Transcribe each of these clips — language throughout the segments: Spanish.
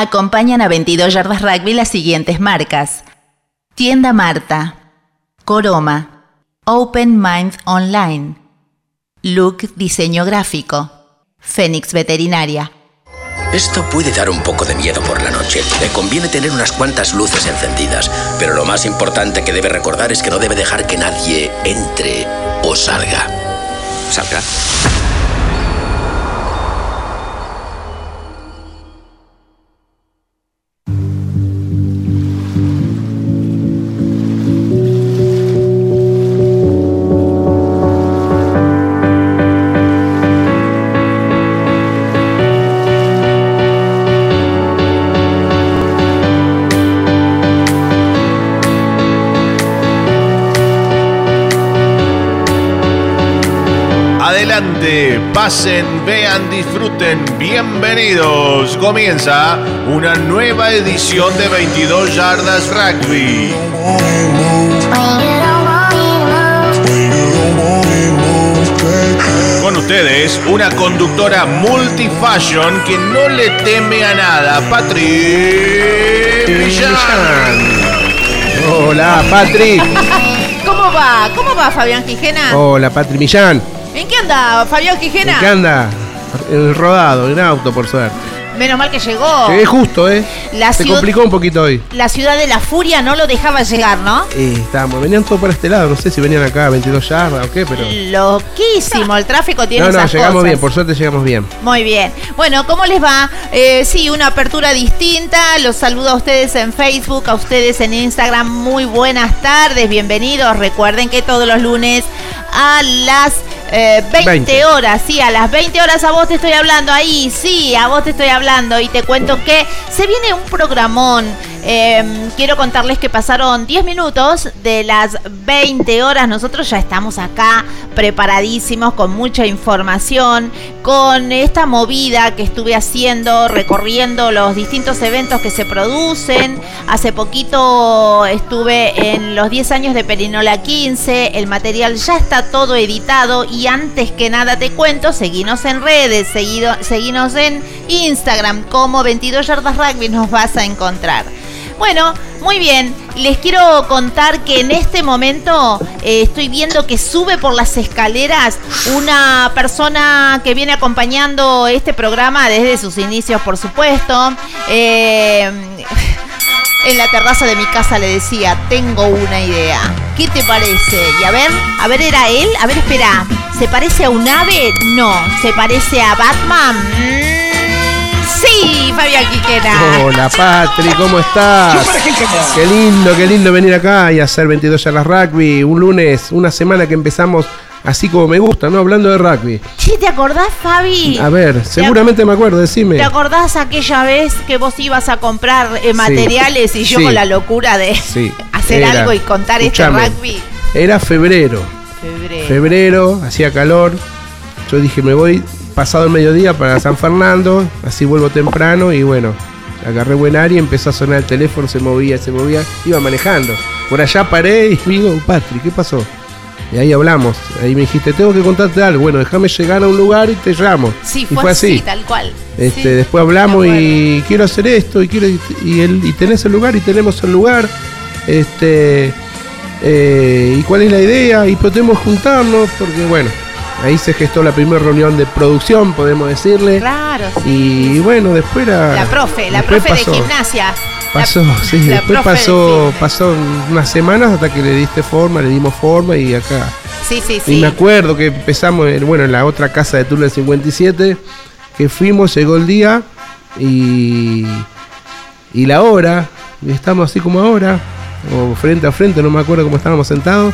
Acompañan a 22 Yardas Rugby las siguientes marcas. Tienda Marta, Coroma, Open Mind Online, Look Diseño Gráfico, Fénix Veterinaria. Esto puede dar un poco de miedo por la noche. Le conviene tener unas cuantas luces encendidas. Pero lo más importante que debe recordar es que no debe dejar que nadie entre o salga. ¿Salga? Pasen, vean, disfruten, bienvenidos. Comienza una nueva edición de 22 Yardas Rugby. Con ustedes, una conductora multifashion que no le teme a nada, Patri Millán. Hola, Patri. ¿Cómo va? ¿Cómo va Fabián Quijena? Hola, Patri Millán. ¿En qué anda Fabián Quijena? ¿En qué anda? El rodado, en auto, por suerte. Menos mal que llegó. Llegué justo, ¿eh? La Se complicó un poquito hoy. La ciudad de la furia no lo dejaba llegar, ¿no? Eh, estábamos, venían todos para este lado, no sé si venían acá a 22 yardas o qué, pero... Loquísimo, el tráfico tiene No, no, esas llegamos cosas. bien, por suerte llegamos bien. Muy bien. Bueno, ¿cómo les va? Eh, sí, una apertura distinta. Los saludo a ustedes en Facebook, a ustedes en Instagram. Muy buenas tardes, bienvenidos. Recuerden que todos los lunes a las eh, 20, 20. horas, sí, a las 20 horas a vos te estoy hablando ahí, sí, a vos te estoy hablando y te cuento que se viene un programón. Eh, quiero contarles que pasaron 10 minutos de las 20 horas. Nosotros ya estamos acá preparadísimos con mucha información, con esta movida que estuve haciendo, recorriendo los distintos eventos que se producen. Hace poquito estuve en los 10 años de Perinola 15. El material ya está todo editado y antes que nada te cuento, seguinos en redes, seguido, seguinos en Instagram como 22 Yardas Rugby nos vas a encontrar. Bueno, muy bien. Les quiero contar que en este momento eh, estoy viendo que sube por las escaleras una persona que viene acompañando este programa desde sus inicios, por supuesto. Eh, en la terraza de mi casa le decía, tengo una idea. ¿Qué te parece? Y a ver, a ver, ¿era él? A ver, espera. ¿Se parece a un ave? No. ¿Se parece a Batman? Sí, Fabián Quiquera. Hola, Patri, ¿cómo estás? Qué lindo, qué lindo venir acá y hacer 22 yardas rugby. Un lunes, una semana que empezamos así como me gusta, ¿no? Hablando de rugby. Che, ¿te acordás, Fabi? A ver, seguramente me acuerdo, decime. ¿Te acordás aquella vez que vos ibas a comprar eh, materiales y yo sí. con la locura de Sí. hacer Era- algo y contar escuchame, este rugby? Era febrero. Febrero. Febrero, hacía calor. Yo dije, me voy pasado el mediodía para San Fernando, así vuelvo temprano y bueno, agarré buen área, empezó a sonar el teléfono, se movía, se movía, iba manejando. Por allá paré y digo, Patri, ¿qué pasó? Y ahí hablamos, ahí me dijiste, tengo que contarte algo, bueno, déjame llegar a un lugar y te llamo. Sí, y fue, así, tal cual. Este, Sí, después hablamos y quiero hacer esto y quiero y, el, y tenés el lugar y tenemos el lugar. Este eh, y cuál es la idea y podemos juntarnos porque bueno ahí se gestó la primera reunión de producción, podemos decirle. Claro, sí. Y bueno, después era. La profe, la profe pasó- de gimnasia. Pasó, La- sí, la después de pasó, pasó unas semanas hasta que le diste forma, le dimos forma y acá. Sí, sí, Y sí. me acuerdo que empezamos en, bueno, en la otra casa de Túnel 57, que fuimos, llegó el día y, y la hora, y estamos así como ahora, o frente a frente, no me acuerdo cómo estábamos sentados.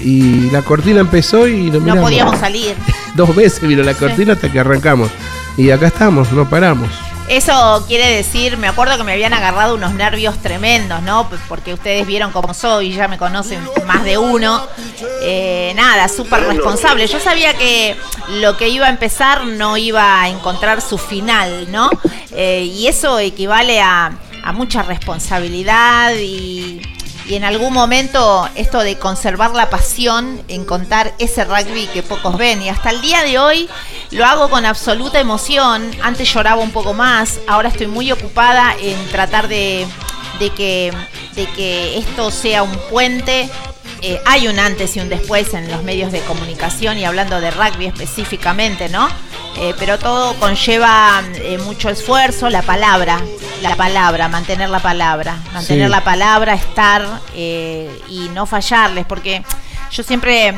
Y la cortina empezó y No miramos. podíamos salir. Dos veces vino la cortina hasta que arrancamos. Y acá estamos, no paramos. Eso quiere decir, me acuerdo que me habían agarrado unos nervios tremendos, ¿no? Porque ustedes vieron cómo soy, ya me conocen más de uno. Eh, nada, súper responsable. Yo sabía que lo que iba a empezar no iba a encontrar su final, ¿no? Eh, y eso equivale a, a mucha responsabilidad y, y en algún momento esto de conservar la pasión en contar ese rugby que pocos ven. Y hasta el día de hoy lo hago con absoluta emoción. Antes lloraba un poco más, ahora estoy muy ocupada en tratar de, de que, esto sea un puente. Eh, hay un antes y un después en los medios de comunicación y hablando de rugby específicamente, ¿no? Eh, pero todo conlleva eh, mucho esfuerzo, la palabra, la palabra, mantener la palabra, mantener Sí. la palabra, estar eh, y no fallarles, porque yo siempre,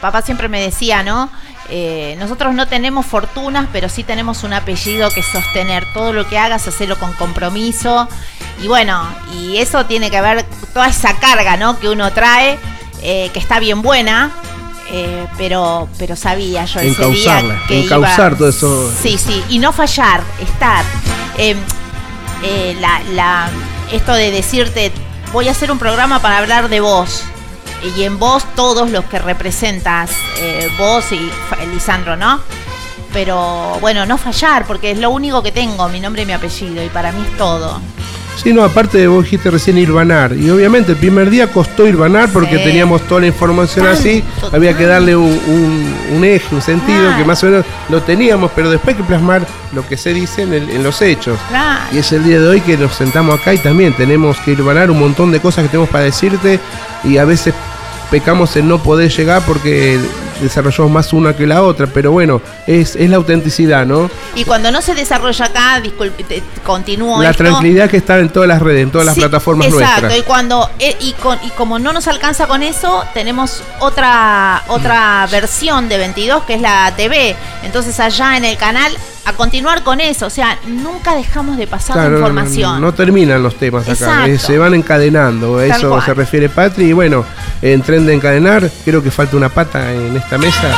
papá siempre me decía, ¿no? Eh, nosotros no tenemos fortunas, pero sí tenemos un apellido que sostener. Todo lo que hagas, hacelo con compromiso. Y bueno, y eso tiene que ver toda esa carga, ¿no? Que uno trae, eh, que está bien buena. eh, pero, pero sabía yo ese día que encauzar iba- todo eso. Sí, sí, y no fallar, estar. Eh, eh, la, la- esto de decirte, voy a hacer un programa para hablar de vos. Y en vos todos los que representas, vos y Lisandro, ¿no? Pero bueno, no fallar, porque es lo único que tengo, mi nombre y mi apellido, y para mí es todo. Sí, no, aparte de vos dijiste recién Irvanar. Y obviamente el primer día costó Irvanar porque Sí. teníamos toda la información Tanto, así. Había que darle un, un- un eje, un sentido Claro. que más o menos lo teníamos, pero después hay que plasmar lo que se dice en, el- en los hechos. Claro. Y es el día de hoy que nos sentamos acá y también tenemos que irvanar un montón de cosas que tenemos para decirte y a veces pecamos en no poder llegar porque desarrollamos más una que la otra, pero bueno, es, es la autenticidad, ¿no? Y cuando no se desarrolla acá, disculpe, te- continúo La esto. tranquilidad que está en todas las redes, en todas las Sí, plataformas exacto, nuestras. y cuando eh, y, con- y como no nos alcanza con eso, tenemos otra otra versión de 22 que es la TV. Entonces allá en el canal a continuar con eso, o sea, nunca dejamos de pasar la Claro, no- información. No, terminan los temas acá, eh, se van encadenando, a eso cual. se refiere Patri. Y bueno, en tren de encadenar, creo que falta una pata en esta mesa.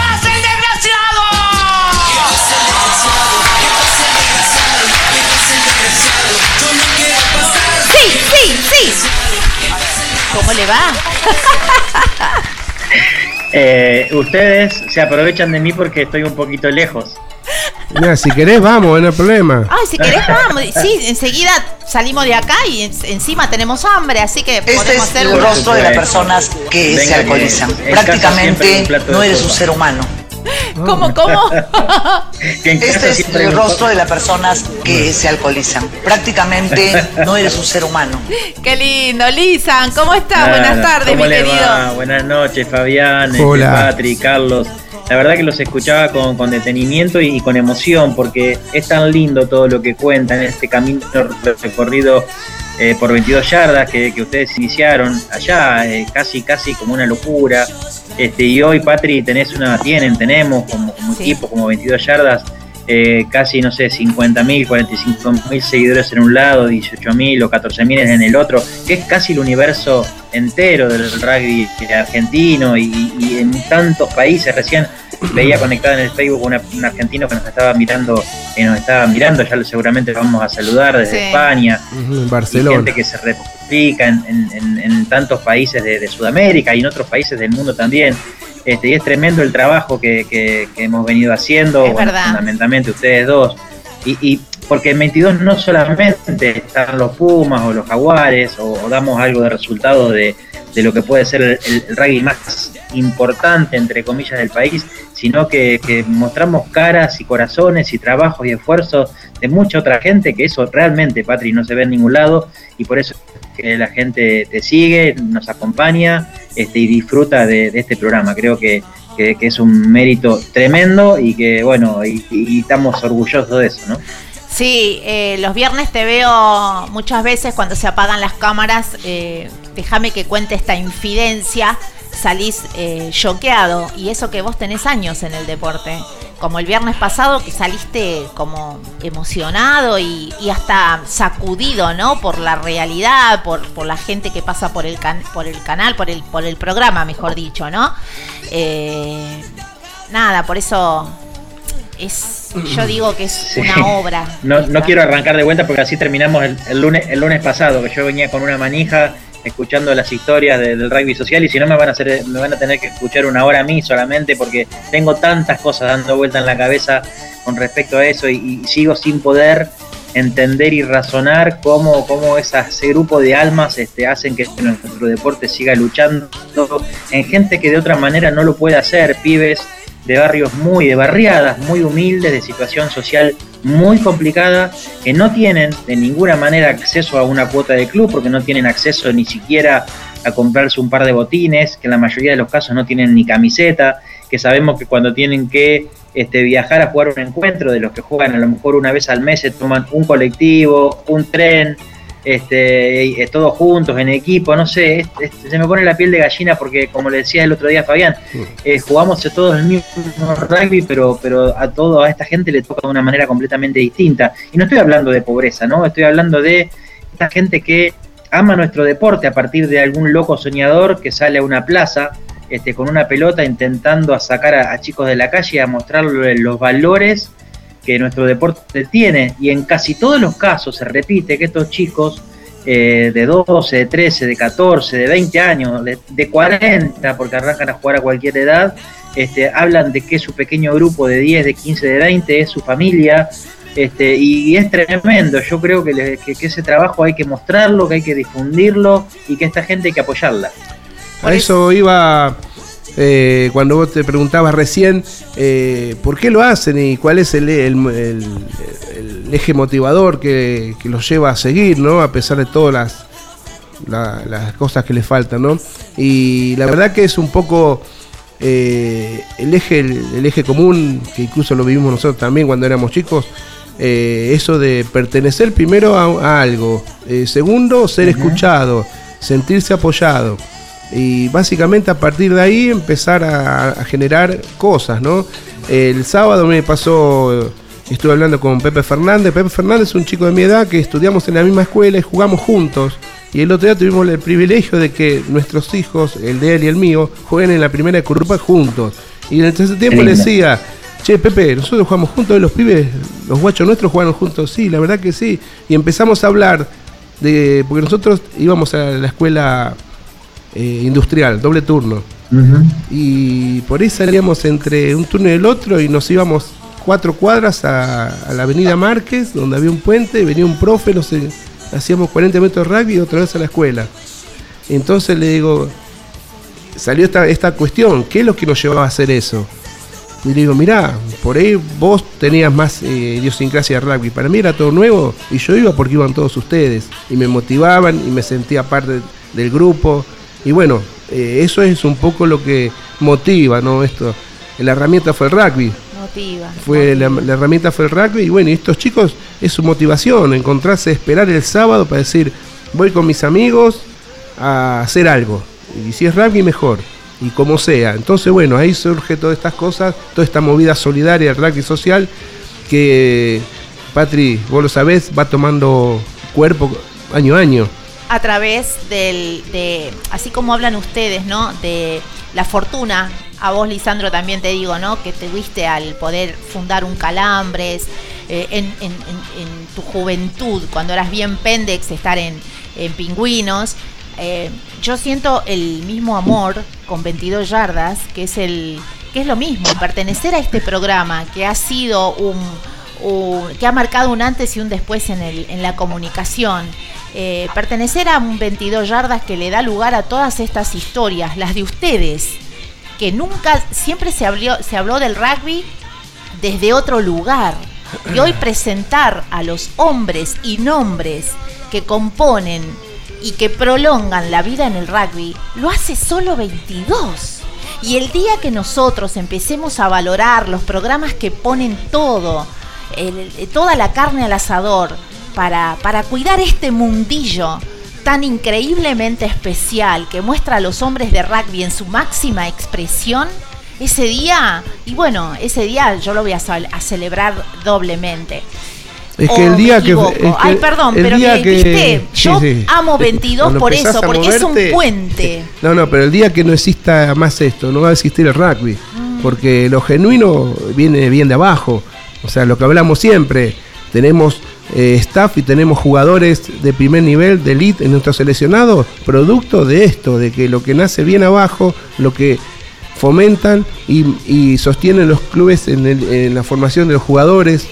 Sí, sí, sí. ¿Cómo le va? Eh, ustedes se aprovechan de mí porque estoy un poquito lejos. Mira, si querés, vamos, no hay problema. Ay, si querés vamos. Sí, enseguida salimos de acá y en- encima tenemos hambre, así que Este podemos es hacer el un- rostro de las personas que Venga, se alcoholizan. Prácticamente no eres un ser humano. ¿Cómo, cómo? Este es el rostro de las personas que se alcoholizan. Prácticamente no eres un ser humano. Qué lindo, Lisan, ¿cómo estás? Buenas tardes, ¿cómo mi le querido. va? Buenas noches, Fabián, este, Hola. Patri, Carlos. La verdad que los escuchaba con, con detenimiento y, y con emoción porque es tan lindo todo lo que cuentan, este camino recorrido eh, por 22 yardas que, que ustedes iniciaron allá, eh, casi casi como una locura. Este, y hoy, Patri, tenés una, tienen, tenemos como, como Sí. equipo, como 22 yardas, eh, casi, no sé, 50.000, 45.000 seguidores en un lado, 18.000 o 14.000 en el otro, que es casi el universo entero del rugby argentino y, y en tantos países. Recién veía conectada en el Facebook una- un argentino que nos estaba mirando, que nos estaba mirando, ya lo, seguramente lo vamos a saludar desde Sí. España En Barcelona. gente que se replica en, en- en- en tantos países de, de Sudamérica y en otros países del mundo también. Este, y es tremendo el trabajo que, que- que hemos venido haciendo, Es bueno, fundamentalmente ustedes dos. Y, y porque en 22 no solamente están los Pumas o los Jaguares, o, damos algo de resultado de, lo que puede ser el, rugby más importante, entre comillas, del país, sino que, mostramos caras y corazones y trabajos y esfuerzos de mucha otra gente, que eso realmente, Patri, no se ve en ningún lado, y por eso es que la gente te sigue, nos acompaña este, y disfruta de, este programa. Creo que, que, que es un mérito tremendo y que, bueno, y, y estamos orgullosos de eso, ¿no? Sí, eh, los viernes te veo muchas veces cuando se apagan las cámaras. eh, déjame que cuente esta infidencia. Salís eh, choqueado y eso que vos tenés años en el deporte. Como el viernes pasado que saliste como emocionado y, y hasta sacudido, ¿no? Por la realidad, por, por la gente que pasa por el, can- por el canal, por el, por el programa, mejor dicho, ¿no? Eh, nada, por eso es, yo digo que es Sí. una obra. No, no quiero arrancar de vuelta porque así terminamos el, el lunes el lunes pasado, que yo venía con una manija escuchando las historias de- del rugby social y si no me van a hacer me van a tener que escuchar una hora a mí solamente porque tengo tantas cosas dando vuelta en la cabeza con respecto a eso y, y sigo sin poder entender y razonar cómo, cómo ese grupo de almas este, hacen que nuestro deporte siga luchando en gente que de otra manera no lo puede hacer, pibes de barrios muy, de barriadas muy humildes, de situación social muy complicada, que no tienen de ninguna manera acceso a una cuota de club, porque no tienen acceso ni siquiera a comprarse un par de botines, que en la mayoría de los casos no tienen ni camiseta, que sabemos que cuando tienen que este, viajar a jugar un encuentro, de los que juegan a lo mejor una vez al mes, se toman un colectivo, un tren, este, eh, todos juntos en equipo, no sé, es- es- se me pone la piel de gallina porque como le decía el otro día Fabián, eh, jugamos todos el mismo rugby, pero, pero a todo a esta gente le toca de una manera completamente distinta. Y no estoy hablando de pobreza, ¿no? Estoy hablando de esta gente que ama nuestro deporte a partir de algún loco soñador que sale a una plaza este, con una pelota intentando a sacar a, a chicos de la calle a mostrarles los valores que nuestro deporte tiene. Y en casi todos los casos se repite que estos chicos eh, de 12, de 13, de 14, de 20 años, de, de 40, porque arrancan a jugar a cualquier edad, este, hablan de que su pequeño grupo de 10, de 15, de 20 es su familia. Este, y es tremendo, yo creo que, le- ese trabajo hay que mostrarlo, que hay que difundirlo y que esta gente hay que apoyarla. A eso iba eh, cuando vos te preguntabas recién eh, por qué lo hacen y cuál es el, el- el- el eje motivador que, que los lleva a seguir, ¿no? A pesar de todas las, la- las cosas que les faltan, ¿no? Y la verdad que es un poco eh, el, eje, el, eje común, que incluso lo vivimos nosotros también cuando éramos chicos, eh, eso de pertenecer primero a, a algo, eh, segundo, ser escuchado, sentirse apoyado. Y básicamente a partir de ahí empezar a, a generar cosas, ¿no? El sábado me pasó, estuve hablando con Pepe Fernández. Pepe Fernández es un chico de mi edad que estudiamos en la misma escuela y jugamos juntos. Y el otro día tuvimos el privilegio de que nuestros hijos, el de él y el mío, jueguen en la primera de Currupa juntos. Y en ese tiempo le decía, che, Pepe, nosotros jugamos juntos, los pibes, los guachos nuestros jugaron juntos, sí, la verdad que sí. Y empezamos a hablar de, porque nosotros íbamos a la escuela eh, industrial, doble turno. Y por ahí salíamos entre un turno y el otro y nos íbamos cuatro cuadras a, a la avenida Márquez, donde había un puente, venía un profe, no sé, hacíamos 40 metros de rugby y otra vez a la escuela. Entonces le digo, salió esta, esta cuestión, ¿qué es lo que nos llevaba a hacer eso? Y le digo, mirá, por ahí vos tenías más eh, idiosincrasia de rugby. Para mí era todo nuevo y yo iba porque iban todos ustedes. Y me motivaban y me sentía parte del grupo. Y bueno, eh, eso es un poco lo que motiva, ¿no? Esto, la herramienta fue el rugby. Motiva. Fue la, la herramienta fue el rugby y bueno, y estos chicos es su motivación, encontrarse, esperar el sábado para decir, voy con mis amigos a hacer algo. Y si es rugby, mejor. Y como sea. Entonces, bueno, ahí surge todas estas cosas, toda esta movida solidaria del rugby social que, Patri, vos lo sabés, va tomando cuerpo año a año. A través del, de, así como hablan ustedes, ¿no? De la fortuna. A vos, Lisandro, también te digo, ¿no? Que tuviste al poder fundar un Calambres eh, en, tu juventud, cuando eras bien pendex, estar en, Pingüinos. Eh, yo siento el mismo amor con 22 yardas, que es el que es lo mismo, pertenecer a este programa que ha sido un, que ha marcado un antes y un después en la comunicación. Eh, pertenecer a un 22 yardas que le da lugar a todas estas historias, las de ustedes, que nunca, siempre se habló, del rugby desde otro lugar. Y hoy presentar a los hombres y nombres que componen y que prolongan la vida en el rugby, lo hace solo 22. Y el día que nosotros empecemos a valorar los programas que ponen todo, toda la carne al asador, para, para cuidar este mundillo tan increíblemente especial que muestra a los hombres de rugby en su máxima expresión, ese día, y bueno, ese día yo lo voy a, celebrar doblemente. Es ¿O que el día que. equivoco? es que Ay, perdón, el pero día que, viste, yo sí. amo 22 Cuando por eso, porque es un puente. No, no, pero el día que no exista más esto, no va a existir el rugby. Mm. Porque lo genuino viene bien de abajo. O sea, lo que hablamos siempre. Tenemos eh, staff y tenemos jugadores de primer nivel, de elite en nuestros seleccionados, producto de esto, de que lo que nace bien abajo, lo que fomentan y, y sostienen los clubes en, el- en la formación de los jugadores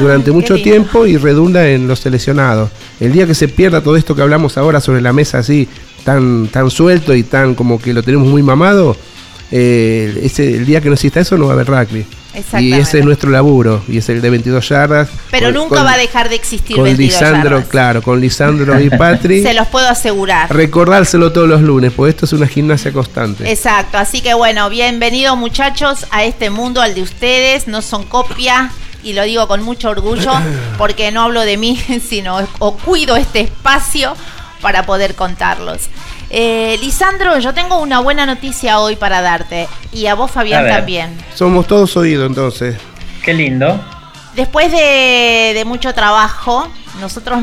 durante qué mucho tiempo y redunda en los seleccionados. El día que se pierda todo esto que hablamos ahora sobre la mesa así, tan, tan suelto y tan como que lo tenemos muy mamado, eh, ese, el día que no exista eso no va a haber rugby. Y ese es nuestro laburo, y es el de 22 yardas. Pero con- nunca con- va a dejar de existir Con 22 Lisandro, yardas. claro, con Lisandro y Patri. Se los puedo asegurar. Recordárselo todos los lunes, porque esto es una gimnasia constante. Exacto, así que bueno, bienvenidos muchachos a este mundo, al de ustedes, no son copia y lo digo con mucho orgullo porque no hablo de mí, sino o cuido este espacio para poder contarlos. Eh, Lisandro, yo tengo una buena noticia hoy para darte y a vos Fabián también. Somos todos oídos entonces. Qué lindo. Después de, de mucho trabajo, nosotros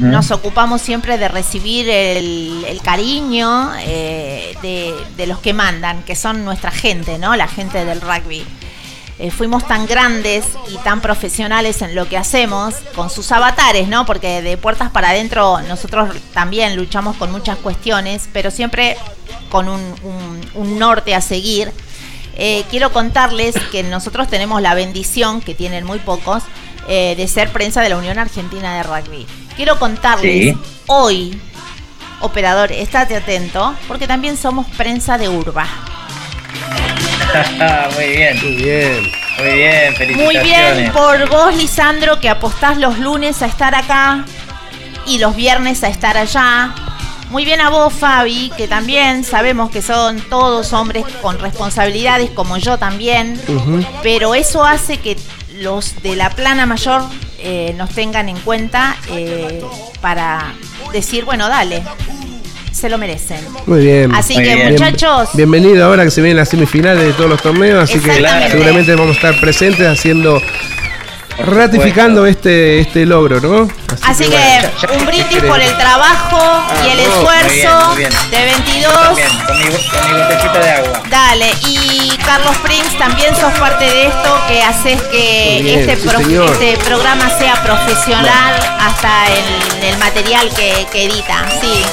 nos ocupamos siempre de recibir el, el cariño eh, de, de los que mandan, que son nuestra gente, ¿no? La gente del rugby. Eh, fuimos tan grandes y tan profesionales en lo que hacemos, con sus avatares, ¿no? Porque de puertas para adentro nosotros también luchamos con muchas cuestiones, pero siempre con un, un- un norte a seguir. Eh, quiero contarles que nosotros tenemos la bendición, que tienen muy pocos, eh, de ser prensa de la Unión Argentina de Rugby. Quiero contarles Sí. hoy, operador, estate atento, porque también somos prensa de Urba. muy bien, Muy bien. muy bien, Muy felicitaciones. bien por vos, Lisandro, que apostás los lunes a estar acá y los viernes a estar allá. Muy bien a vos, Fabi, que también sabemos que son todos hombres con responsabilidades, como yo también. Pero eso hace que los de la plana mayor eh, nos tengan en cuenta eh, para decir, bueno, dale, se lo merecen. Muy bien. Así Muy que, bien. muchachos, Bienvenido ahora que se vienen las semifinales de todos los torneos, así que seguramente vamos a estar presentes haciendo, ratificando este, este logro, ¿no? Así que ya- ya- un brindis por el trabajo y el no, esfuerzo muy bien, muy bien. de 22. También, con mi, con mi botellita de agua. Dale, y Carlos Prince, también sos parte de esto que haces que bien, este, sí, pro- señor. este programa sea profesional hasta en el material que, que edita. Sí,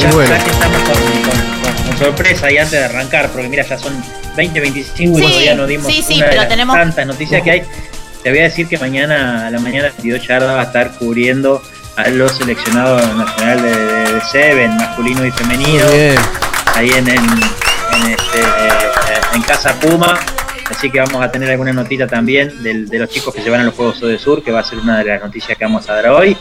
Ya, bueno. ya que estamos con, con- con- con sorpresa y antes de arrancar, porque mira, ya son 20, 25, Sí, todavía no dimos sí, sí, una de pero las tenemos- tantas noticias que hay. Te voy a decir que mañana, a la mañana 22 Yarda va a estar cubriendo a los seleccionados nacional de, de, de Seven, masculino y femenino, ahí en, en, en, este, eh, en Casa Puma. Así que vamos a tener alguna notita también del- de los chicos que se van a los Juegos de Sur, que va a ser una de las noticias que vamos a dar hoy.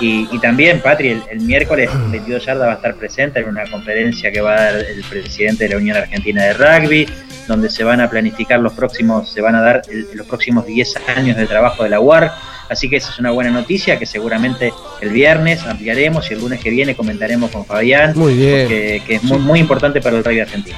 Y, y también, Patri, el, el miércoles 22 Yarda va a estar presente en una conferencia que va a dar el presidente de la Unión Argentina de Rugby, donde se van a planificar los próximos, se van a dar el- los próximos 10 años de trabajo de la UAR. Así que esa es una buena noticia que seguramente el viernes ampliaremos y el lunes que viene comentaremos con Fabián, Muy bien. que, que es muy, muy importante para el rugby argentino.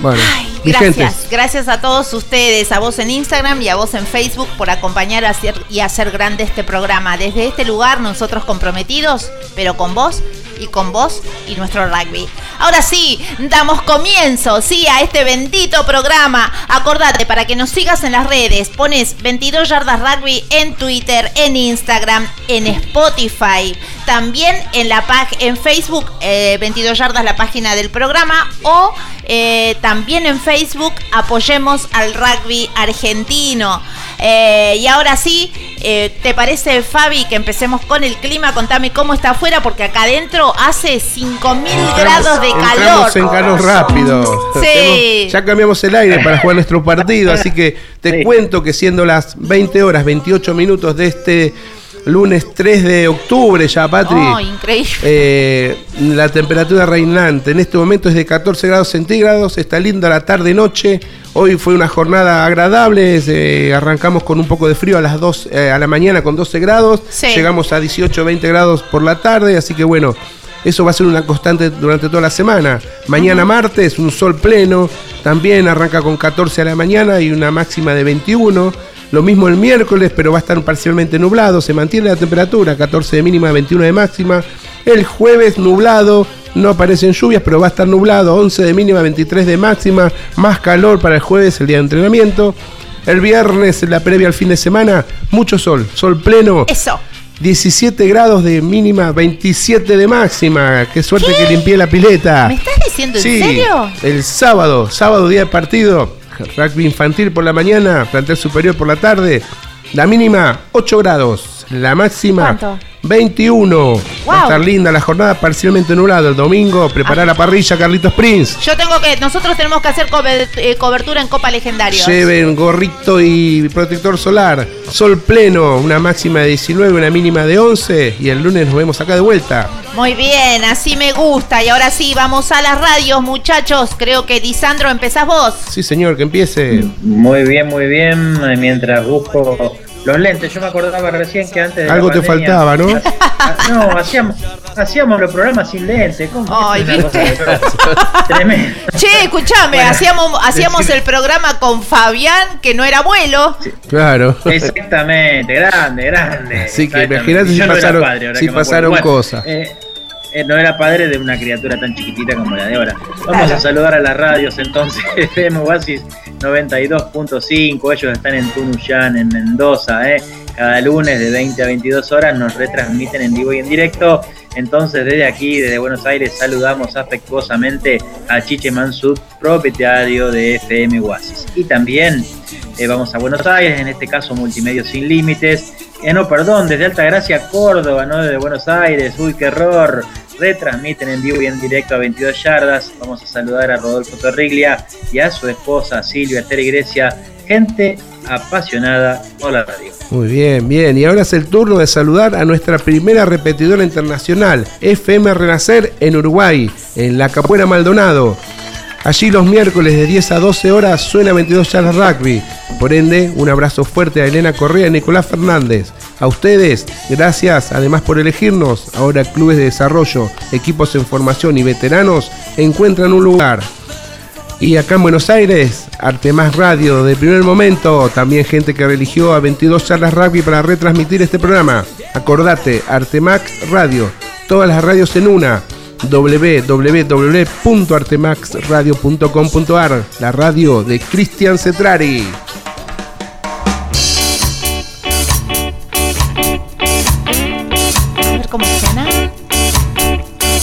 Bueno, Ay, gracias, gracias a todos ustedes, a vos en Instagram y a vos en Facebook por acompañar a hacer, y hacer grande este programa. Desde este lugar nosotros comprometidos, pero con vos y con vos y nuestro rugby. Ahora sí, damos comienzo, sí, a este bendito programa. Acordate, para que nos sigas en las redes, pones 22 yardas rugby en Twitter, en Instagram, en Spotify, también en la en Facebook, eh, 22 yardas la página del programa o eh, también en Facebook apoyemos al rugby argentino. Eh, y ahora sí, eh, ¿te parece Fabi que empecemos con el clima? Contame cómo está afuera porque acá adentro hace 5000 grados de calor. Entramos en calor rápido. Sí. Tenemos- ya cambiamos el aire para jugar nuestro partido, así que te Sí. cuento que siendo las 20 horas 28 minutos de este Lunes 3 de octubre ya, Patri. Oh, increíble. Eh, la temperatura reinante en este momento es de 14 grados centígrados. Está linda la tarde-noche. Hoy fue una jornada agradable. eh, arrancamos con un poco de frío a las 2 eh, a la mañana con 12 grados. Sí. Llegamos a 18, 20 grados por la tarde. Así que bueno, eso va a ser una constante durante toda la semana. Mañana martes, un sol pleno. También arranca con 14 a la mañana y una máxima de 21. Lo mismo el miércoles, pero va a estar parcialmente nublado. Se mantiene la temperatura, 14 de mínima, 21 de máxima. El jueves nublado, no aparecen lluvias, pero va a estar nublado, 11 de mínima, 23 de máxima. Más calor para el jueves, el día de entrenamiento. El viernes, la previa al fin de semana, mucho sol, sol pleno. Eso. 17 grados de mínima, 27 de máxima. Qué suerte que limpié la pileta. ¿Me estás diciendo en Sí, serio? el sábado, sábado día de partido, rugby infantil por la mañana, plantel superior por la tarde. La mínima 8 grados, la máxima. 21. Va a Wow. estar linda la jornada parcialmente nublado. El domingo, preparar la parrilla Carlitos Prince. Yo tengo que, nosotros tenemos que hacer eh, cobertura en Copa Legendarios. Lleven gorrito y protector solar. Sol pleno, una máxima de 19, una mínima de 11. Y el lunes nos vemos acá de vuelta. Muy bien, así me gusta. Y ahora sí, vamos a las radios, muchachos. Creo que Lisandro, empezás vos. Sí, señor, que empiece. Muy bien, muy bien. Mientras busco los lentes, yo me acordaba recién que antes de la Algo te pandemia- faltaba, ¿no? No, hacíamos, hacíamos los programas sin lentes. ¿Cómo? Ay, ¿viste? Tremendo. Che, escuchame, Bueno, hacíamos, hacíamos decime. el programa con Fabián, que no era abuelo. Claro. Exactamente, grande, grande. Así que imagínate si Yo no era pasaron- padre, ahora si pasaron Bueno, cosas. eh, eh, no era padre de una criatura tan chiquitita como la de ahora. Vamos Claro. a saludar a las radios entonces. FM Oasis 92.5. Ellos están en Tunuyán, en Mendoza. ¿eh? Cada lunes de 20 a 22 horas nos retransmiten en vivo y en directo. Entonces, desde aquí, desde Buenos Aires, saludamos afectuosamente a Chiche Mansud, propietario de FM Oasis. Y también eh, vamos a Buenos Aires, en este caso Multimedios Sin Límites. Eh, no, perdón, desde Altagracia, Córdoba, no desde Buenos Aires. Uy, qué error. Retransmiten en vivo y en directo a 22 yardas. Vamos a saludar a Rodolfo Torriglia y a su esposa Silvia Esther Grecia. Gente apasionada por la radio. Muy bien, bien. Y ahora es el turno de saludar a nuestra primera repetidora internacional, FM Renacer en Uruguay, en La Capuera Maldonado. Allí los miércoles de 10 a 12 horas suena 22 charlas rugby. Por ende, un abrazo fuerte a Elena Correa y Nicolás Fernández. A ustedes, gracias además por elegirnos. Ahora clubes de desarrollo, equipos en formación y veteranos encuentran un lugar. Y acá en Buenos Aires, Arte Más Radio de primer momento, también gente que eligió a 22 charlas rugby para retransmitir este programa. Acordate, Artemax Radio, todas las radios en una www.artemaxradio.com.ar, la radio de Cristian Cetrari. A ver cómo suena.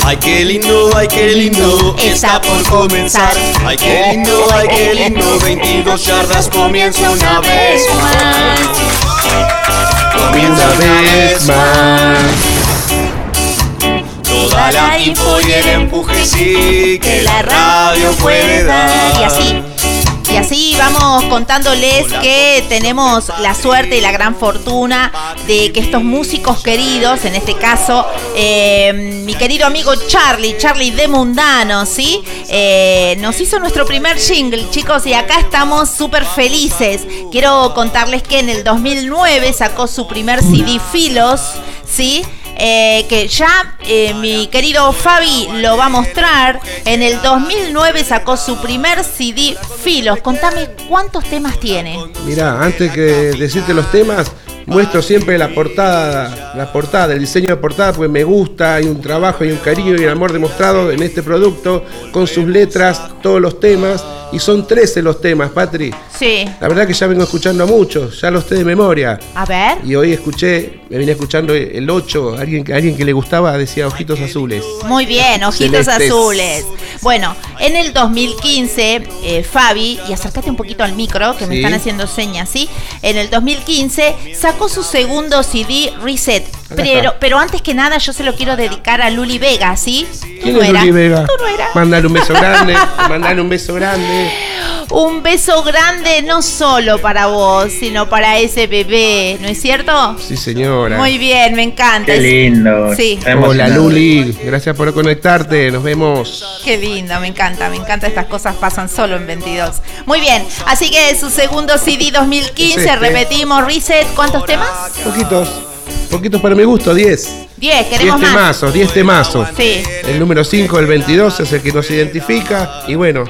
Ay, qué lindo, ay, qué lindo, está por comenzar. Ay, qué lindo, ay, qué lindo, 22 yardas comienza una vez más. Comienza una vez más. Toda la info y el empuje sí que la radio puede dar. Y así. Y así vamos contándoles que tenemos la suerte y la gran fortuna de que estos músicos queridos, en este caso eh, mi querido amigo Charlie, Charlie de Mundano, ¿sí? Eh, nos hizo nuestro primer jingle, chicos, y acá estamos súper felices. Quiero contarles que en el 2009 sacó su primer CD Filos, ¿sí? Eh, que ya eh, mi querido Fabi lo va a mostrar. En el 2009 sacó su primer CD Filos. Contame cuántos temas tiene. Mirá, antes que decirte los temas, muestro siempre la portada, la portada, el diseño de portada, porque me gusta, hay un trabajo, hay un cariño y un amor demostrado en este producto, con sus letras, todos los temas, y son 13 los temas, Patri. Sí. La verdad que ya vengo escuchando a muchos, ya los sé de memoria. A ver. Y hoy escuché, me vine escuchando el 8, alguien, que- alguien que le gustaba decía Ojitos Azules. Muy bien, ojitos Celestes. azules. Bueno, en el 2015, eh, Fabi, y acércate un poquito al micro, que me están haciendo señas, ¿sí? En el 2015 sacó su segundo CD Reset. Pero, pero antes que nada yo se lo quiero dedicar a Luli Vega, ¿sí? ¿Quién ¿Tú es no Luli? Vega? ¿Tú no eras? Mandale un beso grande, mandale un beso grande. Un beso grande no solo para vos, sino para ese bebé, ¿no es cierto? Sí, señora. Muy bien, me encanta. Qué lindo. Sí. Hola. Luli, gracias por conectarte, nos vemos. Qué lindo, me encanta, me encanta estas cosas pasan solo en 22. Muy bien, así que su segundo CD 2015, Es este. repetimos, Reset, ¿cuántos temas? Poquitos, poquitos para mi gusto, 10. 10, 10 queremos más. temazos, 10 temazos. Sí. El número 5, el 22, es el que nos identifica. Y bueno,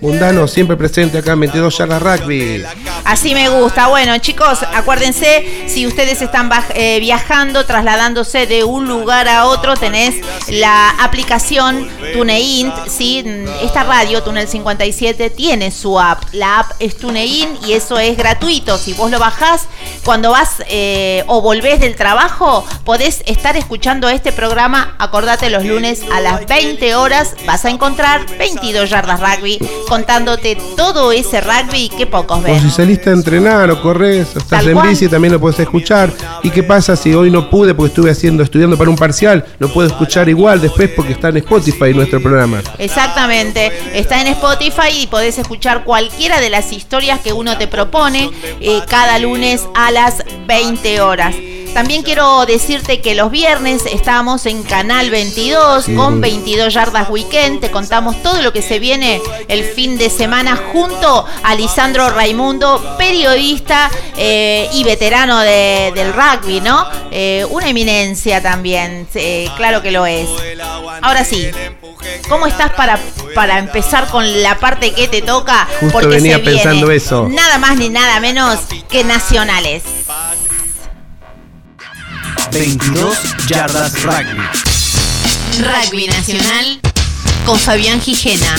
Mundano siempre presente acá en 22 Yardas Rugby. Así me gusta. Bueno, chicos, acuérdense, si ustedes están eh, viajando, trasladándose de un lugar a otro, tenés la aplicación TuneIn, ¿sí? Esta radio, Tunel 57, tiene su app. La app es TuneIn y eso es gratuito. Si vos lo bajás, cuando vas eh, o volvés del trabajo, podés estar escuchando este programa. Acordate, los lunes a las 20 horas vas a encontrar 22 yardas rugby contándote todo ese rugby que pocos O ven. si saliste a entrenar o corres o estás Tal en cual. bici, también lo puedes escuchar. ¿Y qué pasa si hoy no pude porque estuve haciendo, estudiando para un parcial? Lo puedo escuchar igual después porque está en Spotify nuestro programa. Exactamente, está en Spotify y podés escuchar cualquiera de las historias que uno te propone eh, cada lunes a las 20 horas. También quiero decirte que los viernes estamos en Canal 22 Sí. con 22 Yardas Weekend. Te contamos todo lo que se viene el fin de semana junto a Lisandro Raimundo, periodista eh, y veterano de- del rugby, ¿no? Eh, una eminencia también, eh, claro que lo es. Ahora sí, ¿cómo estás para, para empezar con la parte que te toca? Justo venía pensando eso. Nada más ni nada menos que nacionales. 22 Yardas Rugby. Rugby Nacional con Fabián Gijena.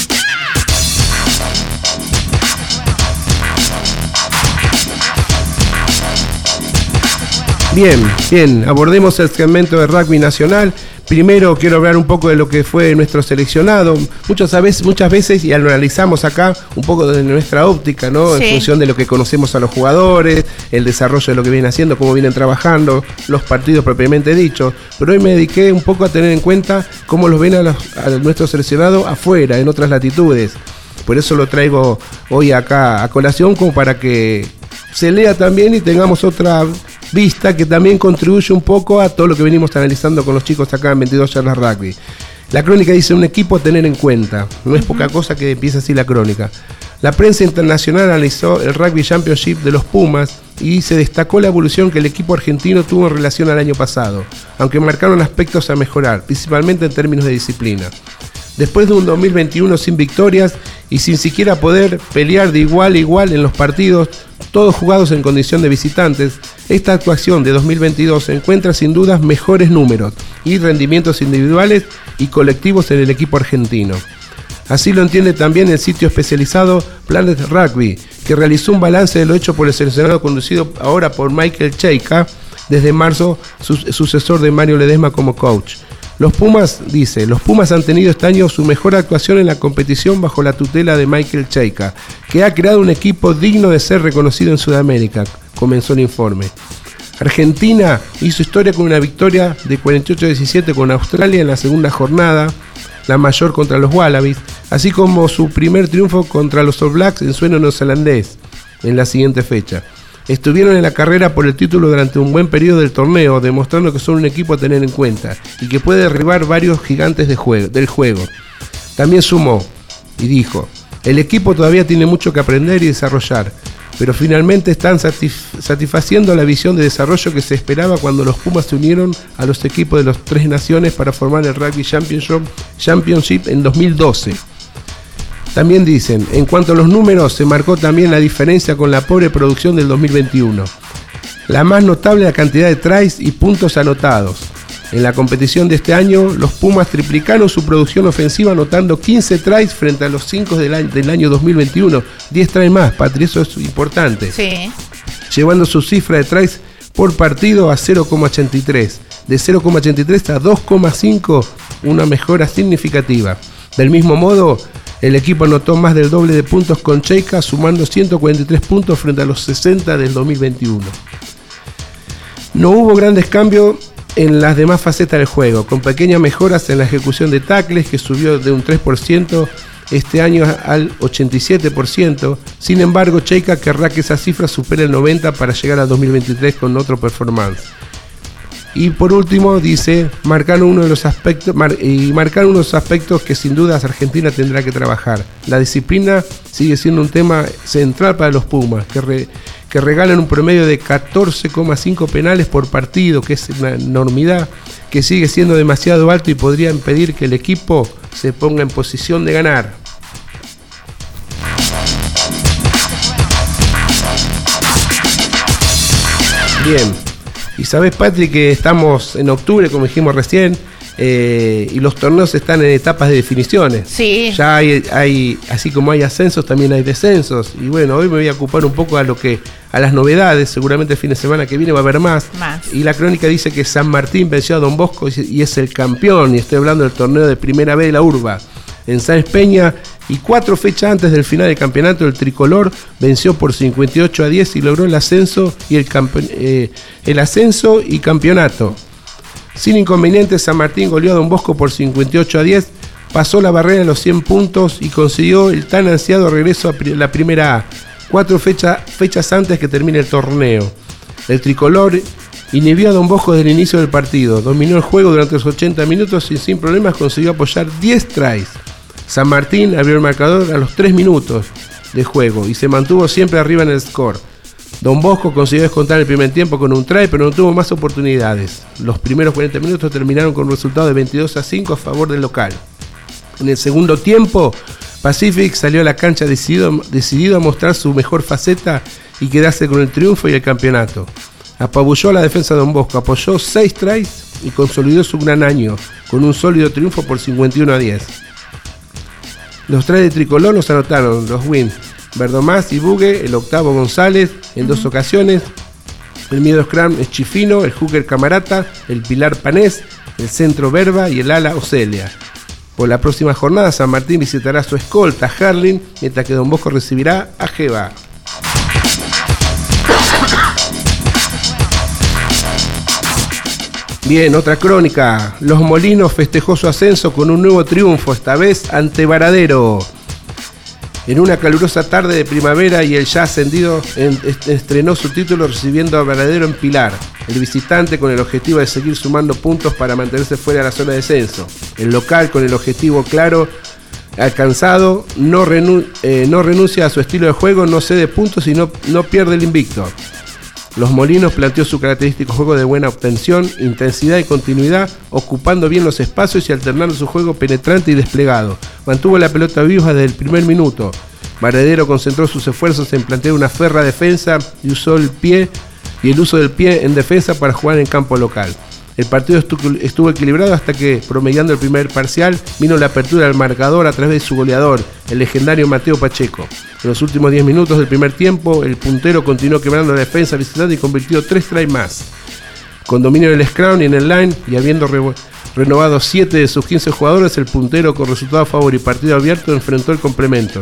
Bien, bien, abordemos el segmento de rugby nacional. Primero quiero hablar un poco de lo que fue nuestro seleccionado. Muchas veces, muchas veces, y lo analizamos acá, un poco de nuestra óptica, ¿no? Sí. En función de lo que conocemos a los jugadores, el desarrollo de lo que vienen haciendo, cómo vienen trabajando, los partidos propiamente dichos. Pero hoy me dediqué un poco a tener en cuenta cómo los ven a, los- a nuestro seleccionado afuera, en otras latitudes. Por eso lo traigo hoy acá a colación, como para que se lea también y tengamos otra vista que también contribuye un poco a todo lo que venimos analizando con los chicos acá en 22 Charlas Rugby. La crónica dice un equipo a tener en cuenta. No es poca cosa que empiece así la crónica. La prensa internacional analizó el Rugby Championship de los Pumas y se destacó la evolución que el equipo argentino tuvo en relación al año pasado, aunque marcaron aspectos a mejorar, principalmente en términos de disciplina. Después de un 2021 sin victorias y sin siquiera poder pelear de igual a igual en los partidos, todos jugados en condición de visitantes, esta actuación de 2022 encuentra sin dudas mejores números y rendimientos individuales y colectivos en el equipo argentino. Así lo entiende también el sitio especializado Planet Rugby, que realizó un balance de lo hecho por el seleccionado conducido ahora por Michael Cheika, desde marzo su- sucesor de Mario Ledesma como coach. Los Pumas, dice, los Pumas han tenido este año su mejor actuación en la competición bajo la tutela de Michael Cheika, que ha creado un equipo digno de ser reconocido en Sudamérica, comenzó el informe. Argentina hizo historia con una victoria de 48-17 con Australia en la segunda jornada, la mayor contra los Wallabies, así como su primer triunfo contra los All Blacks en suelo neozelandés en la siguiente fecha. Estuvieron en la carrera por el título durante un buen periodo del torneo, demostrando que son un equipo a tener en cuenta y que puede derribar varios gigantes del juego. También sumó y dijo, el equipo todavía tiene mucho que aprender y desarrollar, pero finalmente están satisf- satisfaciendo la visión de desarrollo que se esperaba cuando los Pumas se unieron a los equipos de las tres naciones para formar el Rugby Championship en 2012. También dicen, en cuanto a los números, se marcó también la diferencia con la pobre producción del 2021. La más notable la cantidad de tries y puntos anotados. En la competición de este año, los Pumas triplicaron su producción ofensiva anotando 15 tries frente a los 5 del año, del año 2021. 10 tries más, Patri, eso es importante. Sí. Llevando su cifra de tries por partido a 0,83. De 0,83 a 2,5, una mejora significativa. Del mismo modo, el equipo anotó más del doble de puntos con Cheika, sumando 143 puntos frente a los 60 del 2021. No hubo grandes cambios en las demás facetas del juego, con pequeñas mejoras en la ejecución de tackles que subió de un 3% este año al 87%. Sin embargo, Cheika querrá que esa cifra supere el 90% para llegar a 2023 con otro performance. Y por último dice, marcar uno de los aspectos y marcar unos aspectos que sin dudas Argentina tendrá que trabajar. La disciplina sigue siendo un tema central para los Pumas, que, que regalan un promedio de 14,5 penales por partido, que es una enormidad, que sigue siendo demasiado alto y podría impedir que el equipo se ponga en posición de ganar. Bien. Y sabes, Patrick, que estamos en octubre, como dijimos recién, eh, y los torneos están en etapas de definiciones. Sí. Ya hay, hay, así como hay ascensos, también hay descensos. Y bueno, hoy me voy a ocupar un poco a lo que, a las novedades. Seguramente el fin de semana que viene va a haber más. Más. Y la crónica dice que San Martín venció a Don Bosco y y es el campeón. Y estoy hablando del torneo de primera B de la Urba. En Sáenz Peña y cuatro fechas antes del final del campeonato, el tricolor venció por 58 a 10 y logró el ascenso y el, eh, el ascenso y campeonato. Sin inconvenientes, San Martín goleó a Don Bosco por 58 a 10, pasó la barrera de los 100 puntos y consiguió el tan ansiado regreso a la primera A, cuatro fecha- fechas antes que termine el torneo. El tricolor inhibió a Don Bosco desde el inicio del partido, dominó el juego durante los 80 minutos y sin problemas consiguió apoyar 10 tries. San Martín abrió el marcador a los 3 minutos de juego y se mantuvo siempre arriba en el score. Don Bosco consiguió descontar el primer tiempo con un try, pero no tuvo más oportunidades. Los primeros 40 minutos terminaron con un resultado de 22 a 5 a favor del local. En el segundo tiempo, Pacific salió a la cancha decidido, a mostrar su mejor faceta y quedarse con el triunfo y el campeonato. Apabulló a la defensa de Don Bosco, apoyó 6 tries y consolidó su gran año con un sólido triunfo por 51 a 10. Los tres de tricolor los anotaron los wins Verdomás y Bugue, el octavo González en dos ocasiones, el miedo Scrum es Chifino, el hooker Camarata, el pilar Panés, el centro Verba y el ala Ocelia. Por la próxima jornada, San Martín visitará a su escolta Harlin, mientras que Don Bosco recibirá a Jeva. Bien, otra crónica. Los Molinos festejó su ascenso con un nuevo triunfo, esta vez ante Varadero. En una calurosa tarde de primavera y el ya ascendido en- est- estrenó su título recibiendo a Varadero en Pilar, el visitante con el objetivo de seguir sumando puntos para mantenerse fuera de la zona de descenso. El local con el objetivo claro alcanzado no, eh, renuncia a su estilo de juego, no cede puntos y no pierde el invicto. Los Molinos planteó su característico juego de buena obtención, intensidad y continuidad, ocupando bien los espacios y alternando su juego penetrante y desplegado. Mantuvo la pelota viva desde el primer minuto. Varadero concentró sus esfuerzos en plantear una ferra defensa y usó el pie y el uso del pie en defensa para jugar en campo local. El partido estu- estuvo equilibrado hasta que, promediando el primer parcial, vino la apertura del marcador a través de su goleador, el legendario Mateo Pacheco. En los últimos 10 minutos del primer tiempo, el puntero continuó quebrando la defensa visitante y convirtió 3 tries más. Con dominio del scrum y en el line, y habiendo re- renovado 7 de sus 15 jugadores, el puntero con resultado a favor y partido abierto enfrentó el complemento.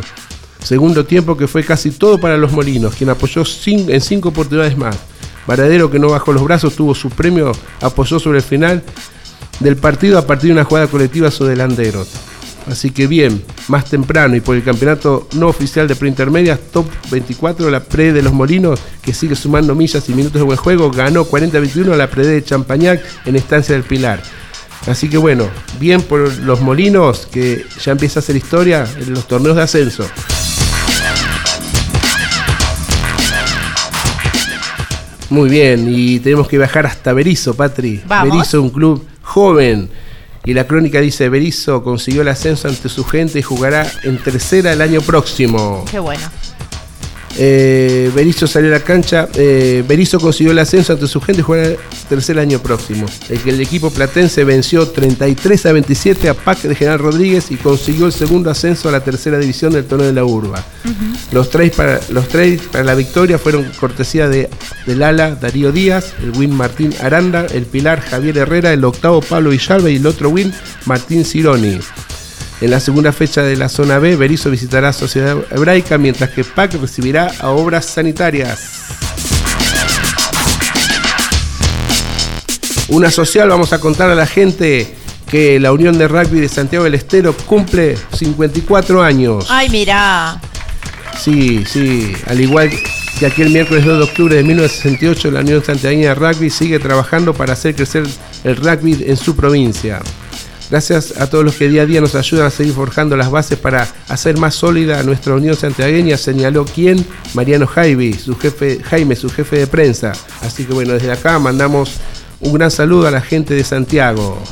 Segundo tiempo que fue casi todo para los Molinos, quien apoyó en 5 oportunidades más. Varadero, que no bajó los brazos, tuvo su premio, apoyó sobre el final del partido a partir de una jugada colectiva sobre delanteros. Así que bien, más temprano y por el campeonato no oficial de preintermedias, top 24, la pre de los Molinos, que sigue sumando millas y minutos de buen juego, ganó 40-21 a la pre de Champañac en Estancia del Pilar. Así que bueno, bien por los Molinos, que ya empieza a hacer historia en los torneos de ascenso. Muy bien, y tenemos que viajar hasta Berizo, Patri. Vamos. Berizo, un club joven. Y la crónica dice, Berizo consiguió el ascenso ante su gente y jugará en tercera el año próximo. Qué bueno. Eh, Berizzo salió a la cancha. Eh, Berizzo consiguió el ascenso ante su gente y jugará el tercer año próximo. El que el equipo platense venció 33 a 27 a PAC de General Rodríguez y consiguió el segundo ascenso a la tercera división del torneo de la Urba. Los tres para, los tres para la victoria fueron cortesía de, del ala Darío Díaz, el win Martín Aranda, el pilar Javier Herrera, el octavo Pablo Villalba y el otro win Martín Cironi. En la segunda fecha de la zona B, Berizo visitará a Sociedad Hebraica, mientras que PAC recibirá a Obras Sanitarias. Una social, vamos a contar a la gente que la Unión de Rugby de Santiago del Estero cumple 54 años. Ay, mira. Sí, sí, al igual que aquel miércoles 2 de octubre de 1968, la Unión Santiagueña de Rugby sigue trabajando para hacer crecer el rugby en su provincia. Gracias a todos los que día a día nos ayudan a seguir forjando las bases para hacer más sólida nuestra Unión Santiagueña, señaló quien, Mariano Jaime, su jefe, Jaime, su jefe de prensa. Así que bueno, desde acá mandamos un gran saludo a la gente de Santiago.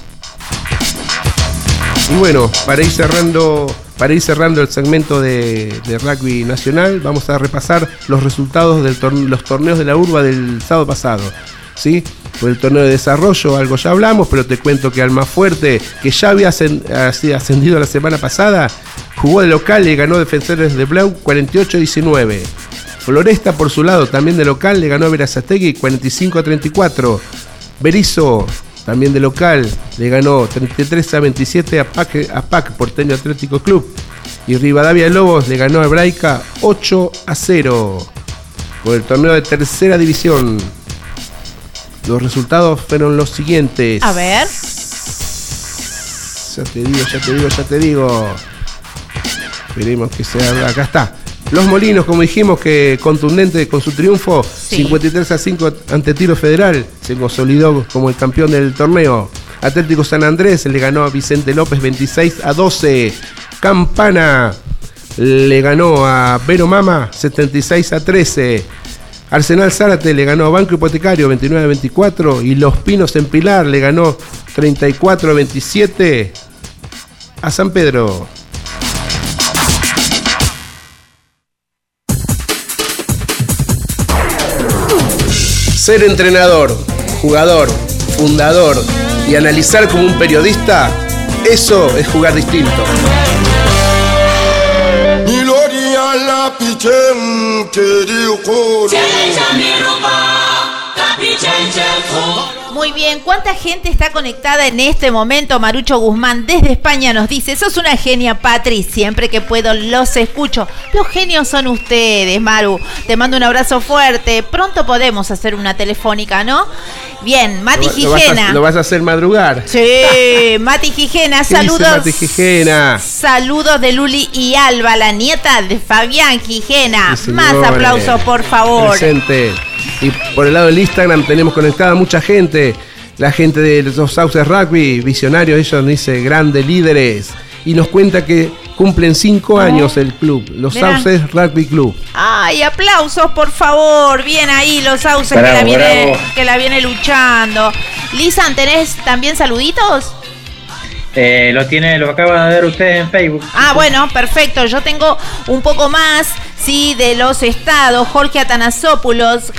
Y bueno, para ir cerrando, para ir cerrando el segmento de rugby nacional, vamos a repasar los resultados de los torneos de la urba del sábado pasado. ¿sí? Por el torneo de desarrollo, algo ya hablamos, pero te cuento que Almafuerte, que ya había ascendido la semana pasada, jugó de local y ganó Defensores de Blau 48-19. Floresta, por su lado, también de local, le ganó a Verazategui 45-34. Berizo, también de local, le ganó 33 a 27 a PAC, a PAC Porteño Atlético Club. Y Rivadavia Lobos le ganó a Hebraica 8 a 0. Por el torneo de tercera división. Los resultados fueron los siguientes. A ver. Ya te digo, ya te digo, ya te digo. Esperemos que sea. Acá está. Los Molinos, como dijimos, que contundente con su triunfo, 53 a 5 ante Tiro Federal, se consolidó como el campeón del torneo. Atlético San Andrés le ganó a Vicente López 26 a 12. Campana le ganó a Vero Mama 76 a 13. Arsenal Zárate le ganó a Banco Hipotecario 29 a 24 y Los Pinos en Pilar le ganó 34 a 27 a San Pedro. Ser entrenador, jugador, fundador y analizar como un periodista, eso es jugar distinto. 肩上米如麻，大皮穿着粗。Muy bien, ¿cuánta gente está conectada en este momento? Marucho Guzmán desde España nos dice, sos una genia, Patri, siempre que puedo los escucho. Los genios son ustedes, Maru. Te mando un abrazo fuerte. Pronto podemos hacer una telefónica, ¿no? Bien, Mati Lo, lo vas a, Gijena. lo vas a hacer madrugar. Sí, Mati Gijena, ¿Qué dice saludos. Mati Gijena? Saludos de Luli y Alba, la nieta de Fabián Gijena. Sí, Más aplausos, por favor. Presente. Y por el lado del Instagram tenemos conectada mucha gente. La gente de los Sauces Rugby, visionarios, ellos nos dice grandes líderes. Y nos cuenta que cumplen cinco años el club, los Mirá. Sauces Rugby Club. Ay, aplausos, por favor. Bien ahí los sauces que, la viene, bravo. que la viene luchando. Lisan, ¿tenés también saluditos? Eh, lo tiene, lo acaban de ver ustedes en Facebook. Ah, bueno, perfecto. Yo tengo un poco más, sí, de los estados. Jorge Atanasopoulos,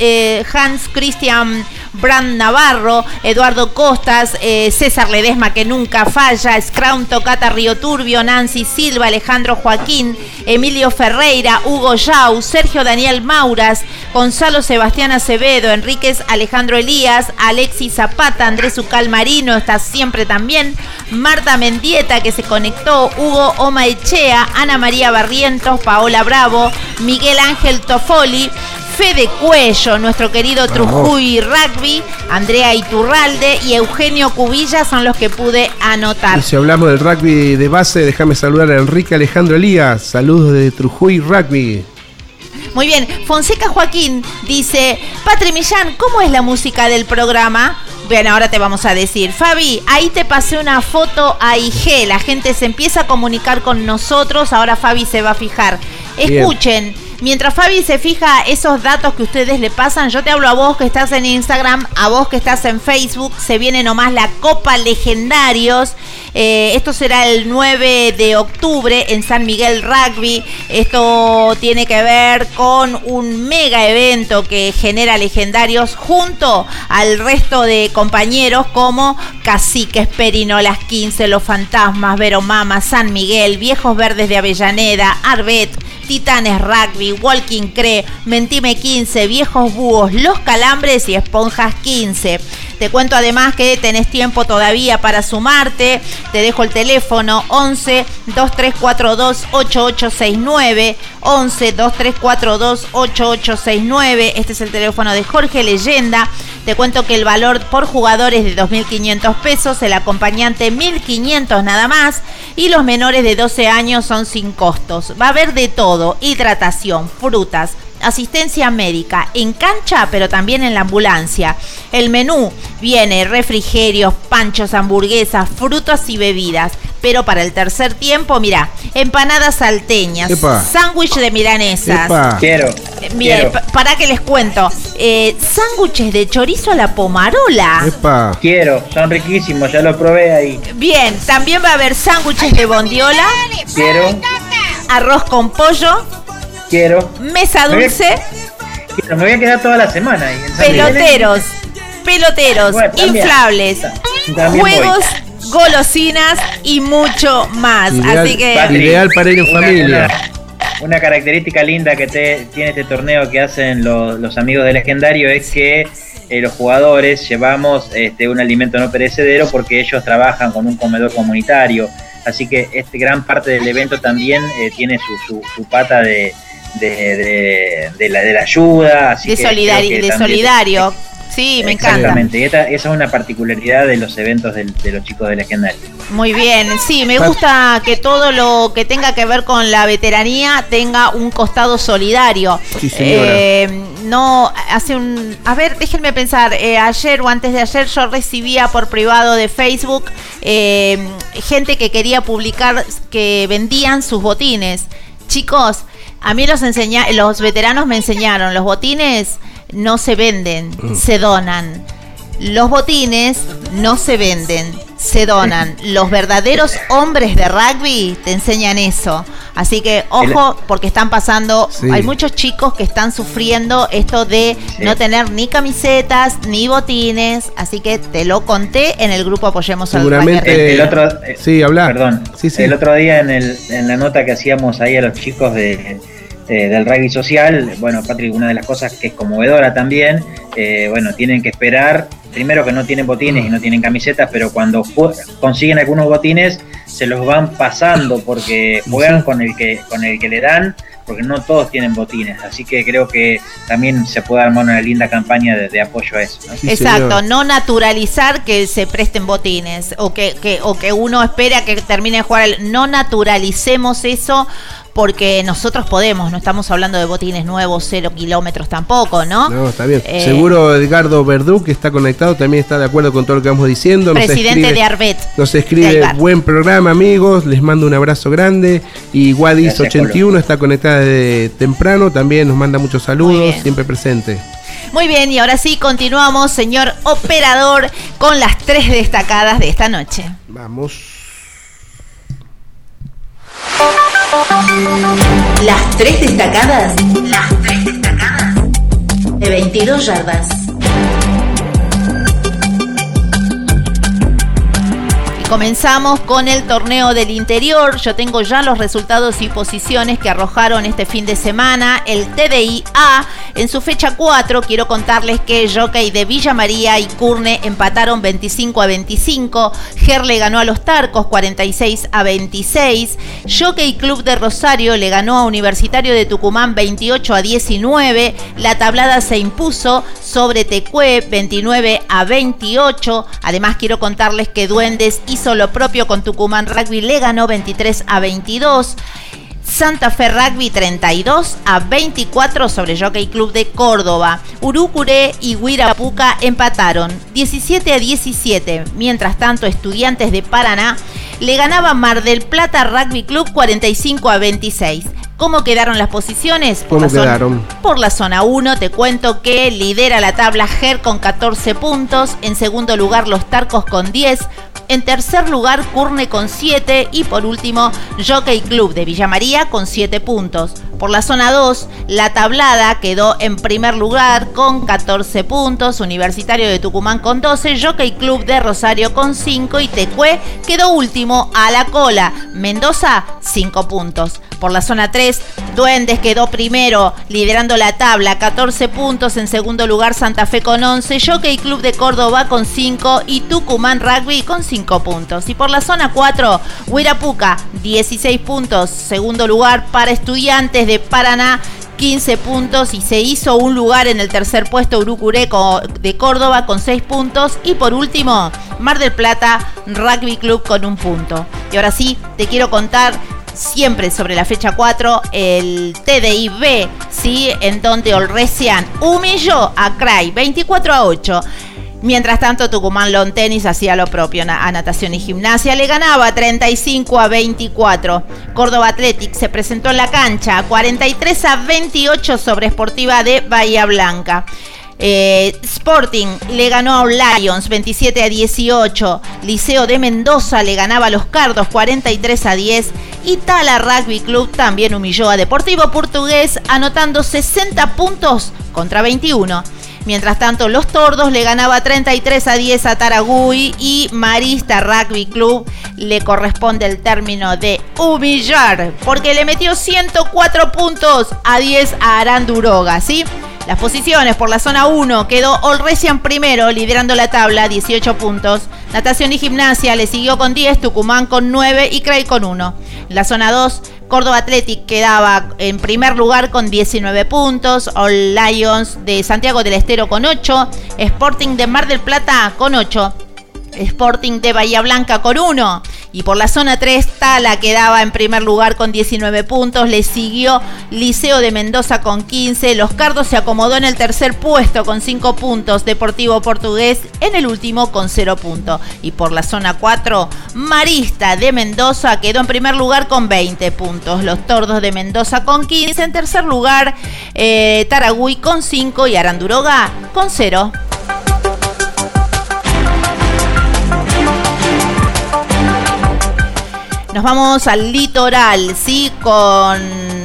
eh, Hans Christian Brand Navarro, Eduardo Costas, eh, César Ledesma, que nunca falla, Scrum Tocata Río Turbio, Nancy Silva, Alejandro Joaquín, Emilio Ferreira, Hugo Yau, Sergio Daniel Mauras, Gonzalo Sebastián Acevedo, Enríquez Alejandro Elías, Alexis Zapata, Andrés Ucal Marino, está siempre también, Marta Mendieta que se conectó, Hugo Oma Echea, Ana María Barrientos, Paola Bravo, Miguel Ángel Tofoli, Fede Cuello, nuestro querido Trujuy Rugby, Andrea Iturralde y Eugenio Cubilla son los que pude anotar. Y si hablamos del rugby de base, déjame saludar a Enrique Alejandro Elías. Saludos de Trujuy Rugby. Muy bien, Fonseca Joaquín dice, Patri Millán, ¿cómo es la música del programa? Bien, ahora te vamos a decir. Fabi, ahí te pasé una foto a IG, la gente se empieza a comunicar con nosotros, ahora Fabi se va a fijar. Bien. Mientras Fabi se fija esos datos que ustedes le pasan, yo te hablo a vos que estás en Instagram, a vos que estás en Facebook, se viene nomás la Copa Legendarios. Eh, esto será el 9 de octubre en San Miguel Rugby. Esto tiene que ver con un mega evento que genera legendarios junto al resto de compañeros como Caciques, Perinolas 15, Los Fantasmas, Veromama, San Miguel, Viejos Verdes de Avellaneda, Arbet, Titanes Rugby, Walking Cree, Mentime 15, Viejos Búhos, Los Calambres y Esponjas 15. Te cuento además que tenés tiempo todavía para sumarte. Te dejo el teléfono 11 2342 8869. 11 2342 8869. Este es el teléfono de Jorge Leyenda. Te cuento que el valor por jugador es de 2.500 pesos, el acompañante 1.500 nada más y los menores de 12 años son sin costos. Va a haber de todo, hidratación, frutas, asistencia médica en cancha, pero también en la ambulancia. El menú viene refrigerios, panchos, hamburguesas, frutas y bebidas. Pero para el tercer tiempo, mira, empanadas salteñas, sándwich de milanesas. Epa. Quiero. Eh, quiero. pa- para que les cuento. Eh, sándwiches de chorizo a la pomarola. Epa. Quiero, son riquísimos, ya lo probé ahí. Bien, también va a haber sándwiches de bondiola, Quiero, arroz con pollo, quiero, mesa Me voy a- dulce. Me voy a quedar toda la semana ahí. peloteros, peloteros, Bueno, también. inflables, También voy. juegos, golosinas y mucho más. Ideal, Así que ideal para ir en una- familia. Una, una característica linda que te- tiene este torneo que hacen los, los amigos del legendario es que eh, los jugadores llevamos este, un alimento no perecedero porque ellos trabajan con un comedor comunitario. Así que este gran parte del evento también eh, tiene su, su- su pata de, de, de- de la, de la ayuda. Así de, que solidari- que de también- solidario. Sí, me encanta. Exactamente, y esta- esa es una particularidad de los eventos del- de los chicos del legendario. Muy bien, sí, me gusta que todo lo que tenga que ver con la veteranía tenga un costado solidario. Sí, señora. Eh, no, hace un... A ver, déjenme pensar, eh, ayer o antes de ayer yo recibía por privado de Facebook eh, gente que quería publicar que vendían sus botines. Chicos, a mí los, enseña los veteranos me enseñaron, los botines no se venden, se donan. Los botines no se venden, se donan. Los verdaderos hombres de rugby te enseñan eso. Así que ojo, porque están pasando, Sí. hay muchos chicos que están sufriendo esto de Sí. no tener ni camisetas, ni botines. Así que te lo conté en el grupo Apoyemos al Seguramente-. El, el otro, eh, Sí, hablar. Perdón. Sí, sí. El otro día en, el, en la nota que hacíamos ahí a los chicos de, eh, del rugby social, bueno, Patrick, una de las cosas que es conmovedora también, eh, bueno, tienen que esperar, primero que no tienen botines y no tienen camisetas, pero cuando consiguen algunos botines se los van pasando porque juegan con el que con el que le dan, porque no todos tienen botines, así que creo que también se puede armar una linda campaña de, de apoyo a eso. ¿no? Sí, Exacto, señor. no naturalizar que se presten botines o que, que- o que uno espera que termine de jugar. el- No naturalicemos eso porque nosotros podemos, no estamos hablando de botines nuevos, cero kilómetros tampoco, ¿no? No, está bien. Eh, Seguro Edgardo Verdú, que está conectado, también está de acuerdo con todo lo que vamos diciendo. Nos Presidente escribe- de Arbet. Nos escribe, buen programa amigos, les mando un abrazo grande. Y Gracias, Wadis81 está conectada desde temprano, también nos manda muchos saludos, siempre presente. Muy bien, y ahora sí continuamos, señor operador, con las tres destacadas de esta noche. Vamos. Las tres destacadas. Las tres destacadas. De 22 yardas. Comenzamos con el torneo del interior. Yo tengo ya los resultados y posiciones que arrojaron este fin de semana el TDI A. En su fecha 4 quiero contarles que Jockey de Villa María y Curne empataron 25 a 25. Gerle ganó a los Tarcos 46 a 26. Jockey Club de Rosario le ganó a Universitario de Tucumán 28 a 19. La tablada se impuso sobre Tecue 29 a 28. Además quiero contarles que Duendes hizo lo propio con Tucumán Rugby, le ganó 23 a 22. Santa Fe Rugby 32 a 24 sobre Jockey Club de Córdoba. Urucuré y Huirapuca empataron 17 a 17. Mientras tanto, Estudiantes de Paraná le ganaba Mar del Plata Rugby Club 45 a 26. ¿Cómo quedaron las posiciones? Por ¿Cómo la zona- quedaron? por la zona 1 te cuento que lidera la tabla GER con 14 puntos, en segundo lugar los Tarcos con 10, en tercer lugar Curne con 7 y por último Jockey Club de Villa María con 7 puntos. Por la zona 2, la tablada quedó en primer lugar con 14 puntos, Universitario de Tucumán con 12, Jockey Club de Rosario con 5 y Tecue quedó último a la cola, Mendoza 5 puntos. Por la zona 3, Duendes quedó primero, liderando la tabla, 14 puntos. En segundo lugar, Santa Fe con 11, Jockey Club de Córdoba con 5 y Tucumán Rugby con 5 puntos. Y por la zona 4, Huirapuca, 16 puntos. Segundo lugar para Estudiantes de Paraná, 15 puntos y se hizo un lugar en el tercer puesto Urucureco de Córdoba con 6 puntos y por último Mar del Plata Rugby Club con un punto. Y ahora sí, te quiero contar siempre sobre la fecha 4 el TDI B, ¿sí? en donde Olresian humilló a Cray 24 a 8. Mientras tanto, Tucumán Lawn Tennis hacía lo propio a natación y gimnasia. Le ganaba 35 a 24. Córdoba Athletic se presentó en la cancha 43 a 28 sobre Esportiva de Bahía Blanca. Eh, Sporting le ganó a Lions 27 a 18. Liceo de Mendoza le ganaba a los Cardos 43 a 10. Y Tala Rugby Club también humilló a Deportivo Portugués anotando 60 puntos contra 21. Mientras tanto, Los Tordos le ganaba 33 a 10 a Taragüí y Marista Rugby Club le corresponde el término de humillar porque le metió 104 puntos a 10 a Aranduroga, ¿sí? Las posiciones por la zona 1 quedó Olresian primero, liderando la tabla, 18 puntos. Natación y gimnasia le siguió con 10, Tucumán con 9 y Cray con 1. En la zona 2, Córdoba Athletic quedaba en primer lugar con 19 puntos, All Lions de Santiago del Estero con 8, Sporting de Mar del Plata con 8. Sporting de Bahía Blanca con 1. Y por la zona 3, Tala quedaba en primer lugar con 19 puntos. Le siguió Liceo de Mendoza con 15. Los Cardos se acomodó en el tercer puesto con 5 puntos. Deportivo Portugués en el último con 0 puntos. Y por la zona 4, Marista de Mendoza quedó en primer lugar con 20 puntos. Los Tordos de Mendoza con 15. En tercer lugar, eh, Taragüí con 5 y Aranduroga con 0. Nos vamos al litoral, ¿sí? Con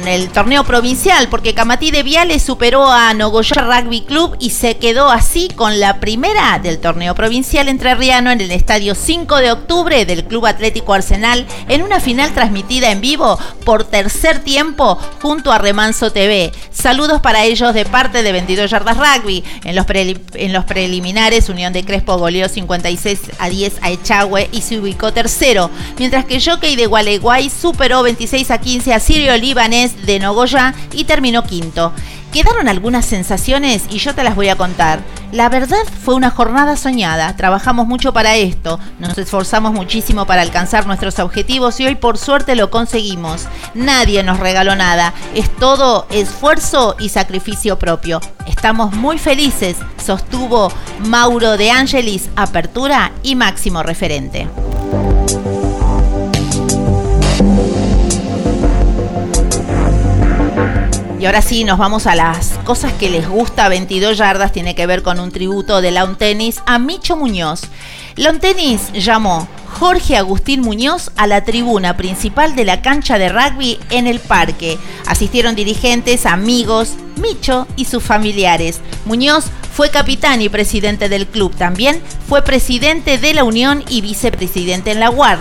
el torneo provincial, porque Camatí de Viales superó a Nogoyá Rugby Club y se quedó así con la primera del torneo provincial entrerriano en el estadio 5 de octubre del Club Atlético Arsenal en una final transmitida en vivo por tercer tiempo junto a Remanso TV. Saludos para ellos de parte de 22 Yardas Rugby. En los, en los preliminares, Unión de Crespo goleó 56 a 10 a Echagüe y se ubicó tercero, mientras que Jockey de Gualeguay superó 26 a 15 a Sirio Libanés de Nogoya y terminó quinto. Quedaron algunas sensaciones y yo te las voy a contar. La verdad fue una jornada soñada, trabajamos mucho para esto, nos esforzamos muchísimo para alcanzar nuestros objetivos y hoy por suerte lo conseguimos. Nadie nos regaló nada, es todo esfuerzo y sacrificio propio. Estamos muy felices, sostuvo Mauro de Angelis, apertura y máximo referente. Y ahora sí, nos vamos a las cosas que les gusta 22 yardas. Tiene que ver con un tributo de Lawn Tennis a Micho Muñoz. Lawn Tennis llamó Jorge Agustín Muñoz a la tribuna principal de la cancha de rugby en el parque. Asistieron dirigentes, amigos, Micho y sus familiares. Muñoz fue capitán y presidente del club. También fue presidente de la Unión y vicepresidente en la UAR.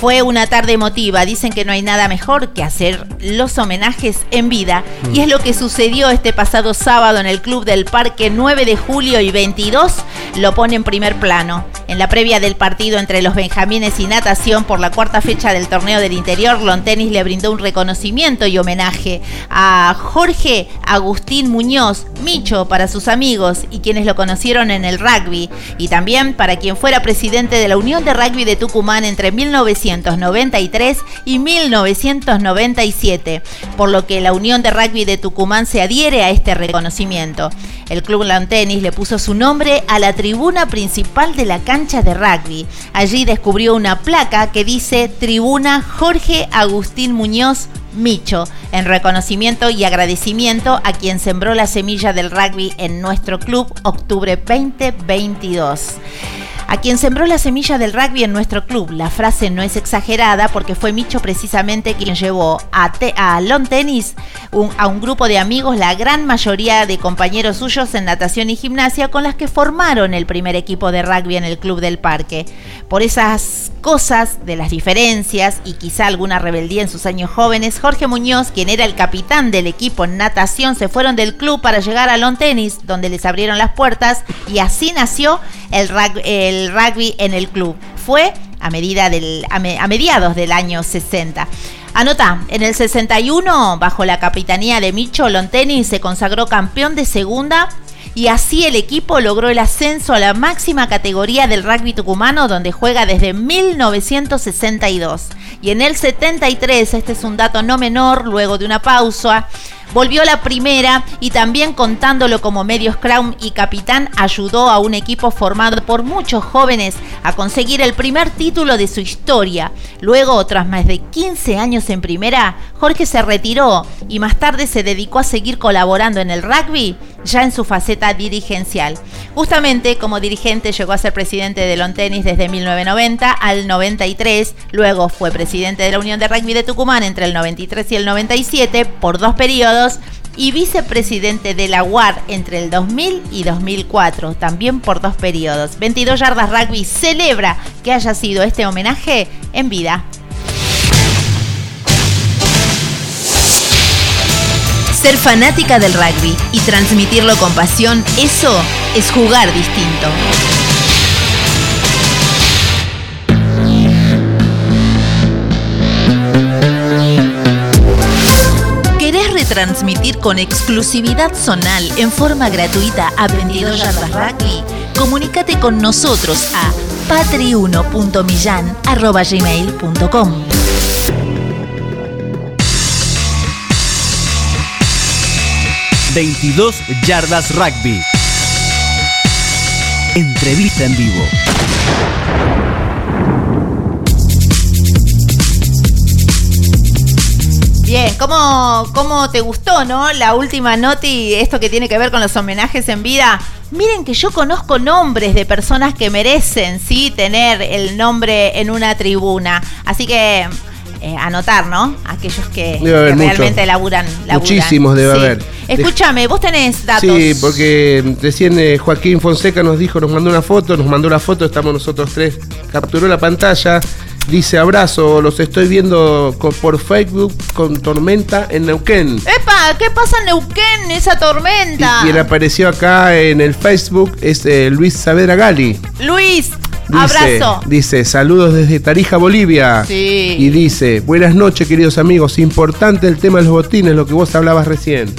Fue una tarde emotiva. Dicen que no hay nada mejor que hacer los homenajes en vida. Y es lo que sucedió este pasado sábado en el Club del Parque 9 de julio y 22. Lo pone en primer plano. En la previa del partido entre los Benjamines y Natación por la cuarta fecha del torneo del interior, Lontenis le brindó un reconocimiento y homenaje a Jorge Agustín Muñoz, Micho, para sus amigos y quienes lo conocieron en el rugby. Y también para quien fuera presidente de la Unión de Rugby de Tucumán entre 1900 1993 y 1997, por lo que la Unión de Rugby de Tucumán se adhiere a este reconocimiento. El Club Lantenis le puso su nombre a la tribuna principal de la cancha de rugby. Allí descubrió una placa que dice Tribuna Jorge Agustín Muñoz Micho, en reconocimiento y agradecimiento a quien sembró la semilla del rugby en nuestro club octubre 2022. A quien sembró la semilla del rugby en nuestro club. La frase no es exagerada porque fue Micho precisamente quien llevó a, te- Lawn Tennis a un grupo de amigos, la gran mayoría de compañeros suyos en natación y gimnasia, con las que formaron el primer equipo de rugby en el Club del Parque. Por esas cosas de las diferencias y quizá alguna rebeldía en sus años jóvenes, Jorge Muñoz, quien era el capitán del equipo en natación, se fueron del club para llegar a Lawn Tennis, donde les abrieron las puertas y así nació el el rugby en el club. Fue a, medida del, a, a mediados del año 60. Anota, en el 61, bajo la capitanía de Micho, Lonteni se consagró campeón de segunda y así el equipo logró el ascenso a la máxima categoría del rugby tucumano donde juega desde 1962. Y en el 73, este es un dato no menor, luego de una pausa, volvió la primera y también contándolo como medio scrum y capitán ayudó a un equipo formado por muchos jóvenes a conseguir el primer título de su historia. Luego, tras más de 15 años en primera, Jorge se retiró y más tarde se dedicó a seguir colaborando en el rugby ya en su faceta dirigencial. Justamente como dirigente llegó a ser presidente de Lon Tennis desde 1990 al 93, luego fue presidente de la Unión de Rugby de Tucumán entre el 93 y el 97 por dos periodos y vicepresidente de la UAR entre el 2000 y 2004, también por dos periodos. 22 Yardas Rugby celebra que haya sido este homenaje en vida. Ser fanática del rugby y transmitirlo con pasión, eso es jugar distinto. ¿Querés retransmitir con exclusividad zonal en forma gratuita a 22 yardas rugby? Comunícate con nosotros a patri1.millan.gmail.com 22 Yardas Rugby. Entrevista en vivo. Bien, ¿cómo, ¿cómo te gustó, no? La última noti, esto que tiene que ver con los homenajes en vida. Miren que yo conozco nombres de personas que merecen, sí, tener el nombre en una tribuna. Así que eh, anotar, ¿no? Aquellos que, que realmente laburan, laburan. Muchísimos debe Sí. haber. Escúchame, vos tenés datos. Sí, porque recién eh, Joaquín Fonseca nos dijo, nos mandó una foto, nos mandó la foto, estamos nosotros tres, capturó la pantalla, dice abrazo, los estoy viendo por Facebook con tormenta en Neuquén. ¡Epa! ¿Qué pasa en Neuquén, esa tormenta? Y quien apareció acá en el Facebook es eh, Luis Saavedra Gali. Luis, Dice, abrazo. Dice, saludos desde Tarija, Bolivia. Sí. Y dice, buenas noches queridos amigos, importante el tema de los botines, lo que vos hablabas recién.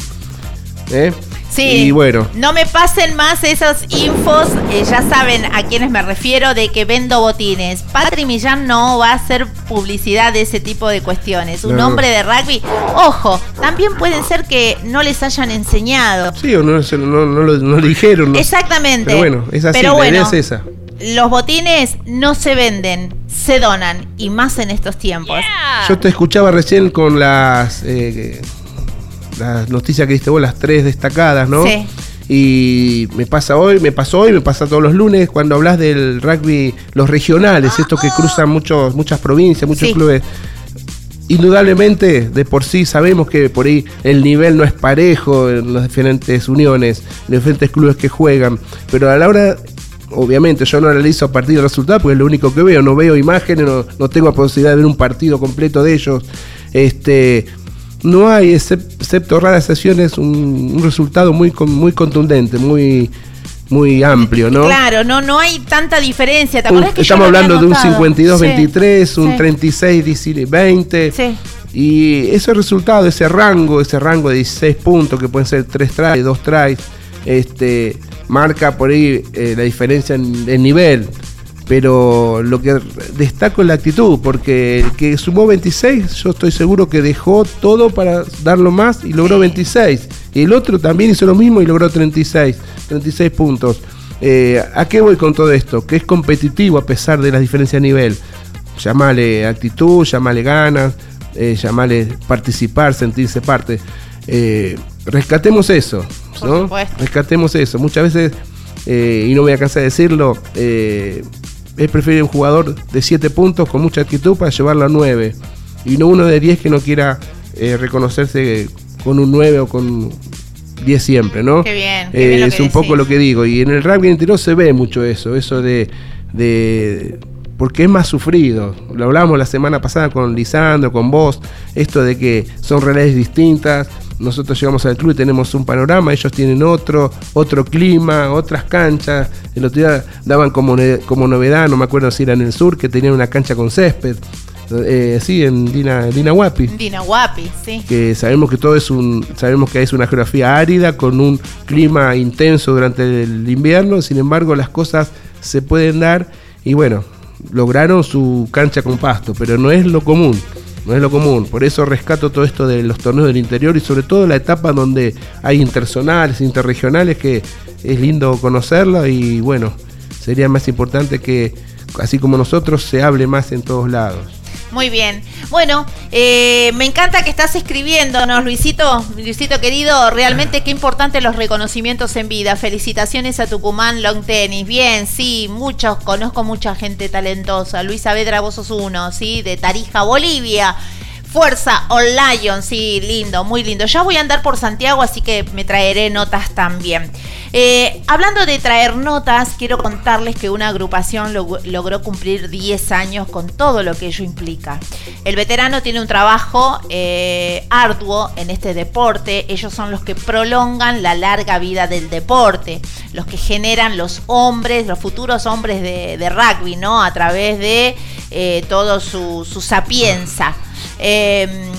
¿Eh? Sí. Y bueno, No me pasen más esas infos, eh, ya saben a quienes me refiero de que vendo botines. Patri Millán no va a hacer publicidad de ese tipo de cuestiones. Un No. hombre de rugby, ojo, también pueden ser que no les hayan enseñado. sí o no, se- no, no lo, no lo dijeron. Exactamente. Pero bueno, es así, Pero la idea bueno, es esa. Los botines no se venden, se donan, y más en estos tiempos. Yo te escuchaba recién con las, eh, las noticias que diste vos, las tres destacadas, ¿no? Sí. Y me pasa hoy, me pasó hoy, me pasa todos los lunes cuando hablas del rugby, los regionales, estos que cruzan muchos, muchas provincias, muchos Sí. clubes. Indudablemente, de por sí sabemos que por ahí el nivel no es parejo en las diferentes uniones, en los diferentes clubes que juegan, pero a la hora, obviamente yo no analizo a partir del resultado porque es lo único que veo, no veo imágenes, no, no tengo la posibilidad de ver un partido completo de ellos. Este, no hay, excep- excepto raras sesiones, un, un resultado muy, muy contundente, muy, muy amplio, ¿no? Claro, no, no hay tanta diferencia. ¿Te Un- acordás que estamos hablando de un anotado? 52-23, Sí, un sí. 36-20. Sí. Y ese resultado, ese rango, ese rango de 16 puntos, que pueden ser 3 tries, 2 tries, este, marca por ahí eh, la diferencia en, en nivel. Pero lo que destaco es la actitud, porque el que sumó 26, yo estoy seguro que dejó todo para darlo más y logró 26. Y el otro también hizo lo mismo y logró 36, 36 puntos. Eh, ¿A qué voy con todo esto? Que es competitivo a pesar de las diferencias de nivel. Llamale actitud, llamale ganas, eh, llamale participar, sentirse parte. Eh, rescatemos eso, ¿no? Rescatemos eso. Muchas veces, eh, y no me voy a cansar de decirlo, es preferir un jugador de 7 puntos con mucha actitud para llevarlo a 9. Y no uno de 10 que no quiera eh, reconocerse con un 9 o con 10 siempre, ¿no? Qué bien, qué Eh, bien es un poco lo que digo. Y en el rugby interior se ve mucho eso, eso de, de- porque es más sufrido. Lo hablábamos la semana pasada con Lisandro, con vos, esto de que son realidades distintas. Nosotros llegamos al club y tenemos un panorama, ellos tienen otro, otro clima, otras canchas. El otro día daban como, como novedad, no me acuerdo si era en el sur, que tenían una cancha con césped. Eh, sí, en Dina, Dina Huapi Dina Guapi, sí. que sabemos que todo es un sabemos que es una geografía árida con un clima intenso durante el invierno sin embargo las cosas se pueden dar y bueno lograron su cancha con pasto pero no es lo común no es lo común. Por eso rescato todo esto de los torneos del interior y sobre todo la etapa donde hay interzonales interregionales que es lindo conocerla y bueno sería más importante que así como nosotros se hable más en todos lados Muy bien. Bueno, eh, me encanta que estás escribiéndonos, Luisito. Luisito querido, realmente qué importante los reconocimientos en vida. Felicitaciones a Tucumán Long Tennis. Bien, sí, muchos, conozco mucha gente talentosa. Luis Saavedra, vos sos uno, ¿sí? De Tarija, Bolivia. Fuerza on Lion, sí, lindo, muy lindo. Ya voy a andar por Santiago, así que me traeré notas también. Eh, hablando de traer notas, quiero contarles que una agrupación log- logró cumplir 10 años con todo lo que ello implica. El veterano tiene un trabajo eh, arduo en este deporte. Ellos son los que prolongan la larga vida del deporte, los que generan los hombres, los futuros hombres de, rugby, ¿no? A través de eh, todo su, su sapienza. Eh,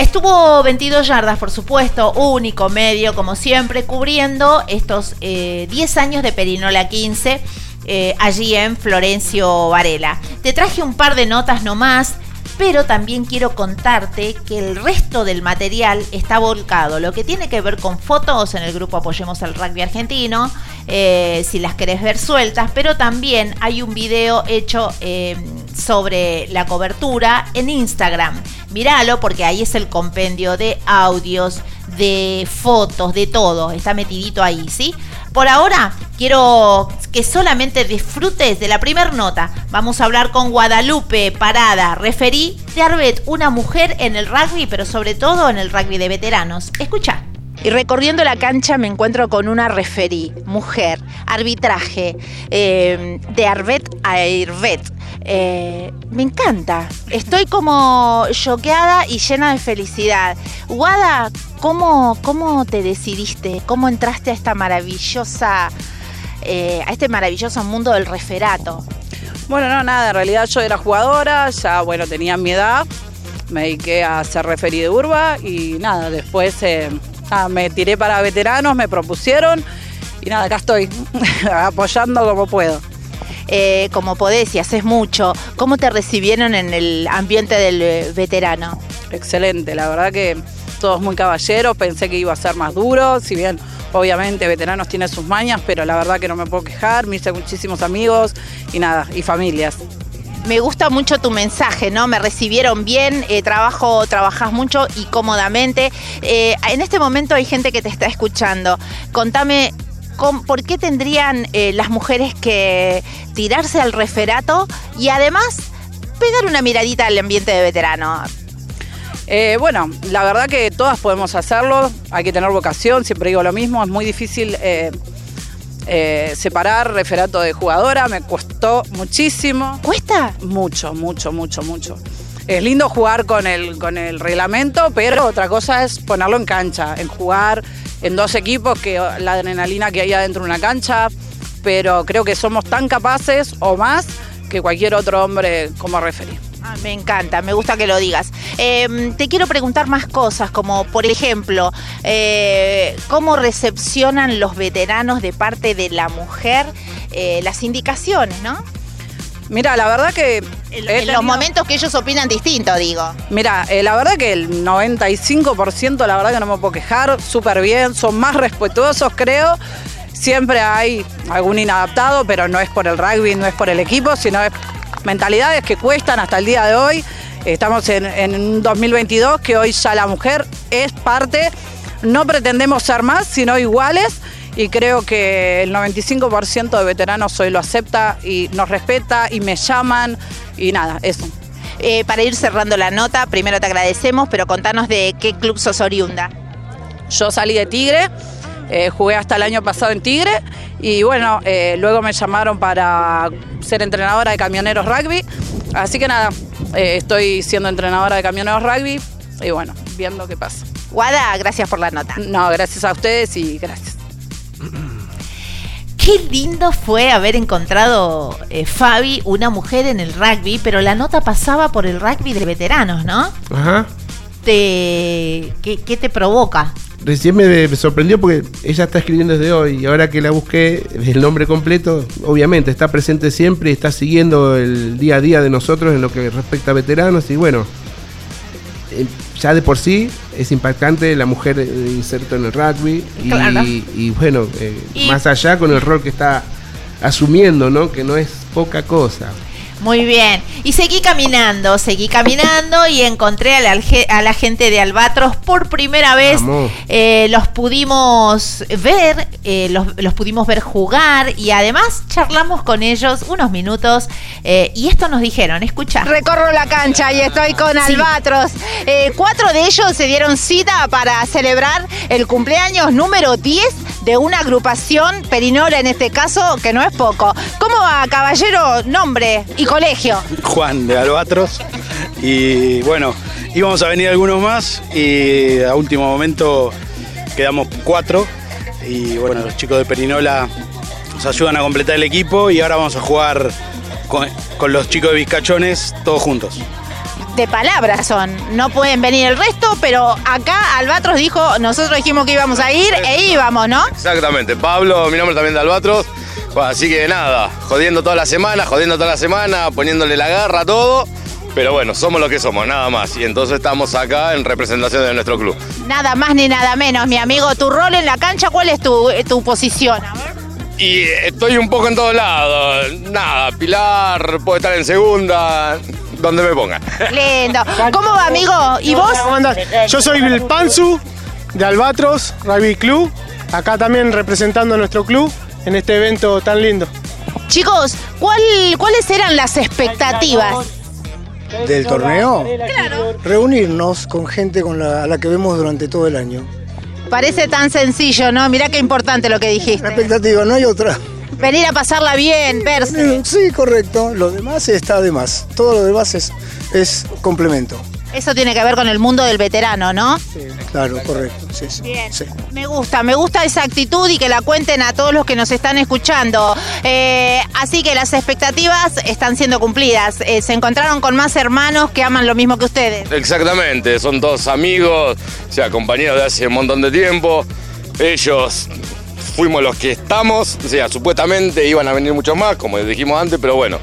Estuvo 22 yardas, por supuesto, único medio, como siempre, cubriendo estos eh, 10 años de Perinola 15 eh, allí en Florencio Varela. Te traje un par de notas nomás, pero también quiero contarte que el resto del material está volcado. Lo que tiene que ver con fotos en el grupo Apoyemos al Rugby Argentino, eh, si las querés ver sueltas, pero también hay un video hecho eh, sobre la cobertura en Instagram. Míralo porque ahí es el compendio de audios, de fotos, de todo. Está metidito ahí, ¿sí? Por ahora, quiero que solamente disfrutes de la primer nota. Vamos a hablar con Guadalupe Parada, referí de Arbet, una mujer en el rugby, pero sobre todo en el rugby de veteranos. Escucha. Y recorriendo la cancha me encuentro con una referí, mujer, arbitraje, eh, de Arbet a Irvet. Eh, me encanta. Estoy como choqueada y llena de felicidad. Guada, ¿cómo, cómo te decidiste? ¿Cómo entraste a esta maravillosa, eh, a este maravilloso mundo del referato? Bueno, no, nada, en realidad yo era jugadora, ya, bueno, tenía mi edad, me dediqué a ser referí de urba y nada, después eh, nada, me tiré para veteranos, me propusieron y nada, acá estoy, apoyando como puedo. Eh, como podés y haces mucho, ¿cómo te recibieron en el ambiente del eh, veterano? Excelente, la verdad que todos muy caballeros, pensé que iba a ser más duro, si bien obviamente veteranos tiene sus mañas, pero la verdad que no me puedo quejar, me hice muchísimos amigos y nada, y familias. Me gusta mucho tu mensaje, ¿no? Me recibieron bien, eh, trabajo, trabajas mucho y cómodamente. Eh, en este momento hay gente que te está escuchando. Contame, ¿cómo- ¿por qué tendrían eh, las mujeres que tirarse al referato y además pegar una miradita al ambiente de veterano? Bueno, la verdad que todas podemos hacerlo, hay que tener vocación, siempre digo lo mismo, es muy difícil eh, separar referato de jugadora, me costó muchísimo. ¿Cuesta? Mucho, mucho, mucho, mucho. Es lindo jugar con el, con el reglamento, pero otra cosa es ponerlo en cancha, en jugar en dos equipos, que la adrenalina que hay adentro de una cancha, pero creo que somos tan capaces o más que cualquier otro hombre como referí. Ah, me encanta, me gusta que lo digas. Eh, te quiero preguntar más cosas, como por ejemplo, eh, ¿cómo recepcionan los veteranos de parte de la mujer eh, las indicaciones, no? Mira, la verdad que... En, en los momentos que ellos opinan distinto, digo. Mira, eh, la verdad que el 95% la verdad que no me puedo quejar, súper bien, son más respetuosos creo. Siempre hay algún inadaptado, pero no es por el rugby, no es por el equipo, sino es mentalidades que cuestan hasta el día de hoy. Estamos en, en un 2022 que hoy ya la mujer es parte, no pretendemos ser más, sino iguales. y creo que el 95% de veteranos hoy lo acepta y nos respeta y me llaman y nada, eso. Eh, para ir cerrando la nota, primero te agradecemos, pero contanos de qué club sos oriunda. Yo salí de Tigre, eh, jugué hasta el año pasado en Tigre y bueno, eh, luego me llamaron para ser entrenadora de camioneros rugby. Así que nada, eh, estoy siendo entrenadora de camioneros rugby y bueno, viendo qué pasa. Guada, gracias por la nota. No, gracias a ustedes y gracias. Qué lindo fue haber encontrado, eh, Fabi, una mujer en el rugby, pero la nota pasaba por el rugby de veteranos, ¿no? Ajá. Te, ¿qué, qué te provoca? Recién me, me sorprendió porque ella está escribiendo desde hoy y ahora que la busqué, el nombre completo, obviamente está presente siempre y está siguiendo el día a día de nosotros en lo que respecta a veteranos y bueno, eh, ya de por sí es impactante la mujer eh, inserto en el rugby y, Claro. y bueno, eh, Y- más allá con el rol que está asumiendo, ¿no? Que no es poca cosa. Muy bien. Y seguí caminando, seguí caminando y encontré a la, alge- a la gente de Albatros por primera vez. Eh, los pudimos ver, eh, los, los pudimos ver jugar y además charlamos con ellos unos minutos eh, y esto nos dijeron, escucha. Recorro la cancha y estoy con Sí. Albatros. Eh, cuatro de ellos se dieron cita para celebrar el cumpleaños número 10 de una agrupación, Perinola en este caso, que no es poco. ¿Cómo va, caballero? Nombre y colegio. Juan de Albatros. Y bueno, íbamos a venir algunos más y a último momento quedamos cuatro. Y bueno, los chicos de Perinola nos ayudan a completar el equipo y ahora vamos a jugar con, con los chicos de Vizcachones todos juntos. De palabras son. No pueden venir el resto, pero acá Albatros dijo, nosotros dijimos que íbamos a ir e íbamos, ¿no? Exactamente, Pablo, mi nombre también de Albatros. Bueno, así que nada, jodiendo toda la semana, jodiendo toda la semana, poniéndole la garra a todo. Pero bueno, somos lo que somos, nada más. Y entonces estamos acá en representación de nuestro club. Nada más ni nada menos, mi amigo. ¿Tu rol en la cancha cuál es tu, eh, tu posición? A ver. Y estoy un poco en todos lados. Nada, Pilar puede estar en segunda, donde me ponga. Lindo. ¿Cómo va, amigo? ¿Y vos? ¿Cómo andás? Yo soy el Pansu de Albatros Rugby Club, acá también representando a nuestro club en este evento tan lindo. Chicos, ¿cuál, ¿cuáles eran las expectativas? del torneo, Claro. reunirnos con gente con la, a la que vemos durante todo el año. Parece tan sencillo, ¿no? Mirá qué importante lo que dijiste. La expectativa, no hay otra. Venir a pasarla bien, verse. Sí, correcto. Lo demás está de más. Todo lo demás es, es complemento. Eso tiene que ver con el mundo del veterano, ¿no? Claro, correcto. Sí, sí. Bien. Sí. Me gusta, me gusta esa actitud y que la cuenten a todos los que nos están escuchando. Eh, así que las expectativas están siendo cumplidas. Eh, se encontraron con más hermanos que aman lo mismo que ustedes. Exactamente, son todos amigos, o sea, compañeros de hace un montón de tiempo. Ellos fuimos los que estamos, o sea, supuestamente iban a venir muchos más, como dijimos antes, pero bueno,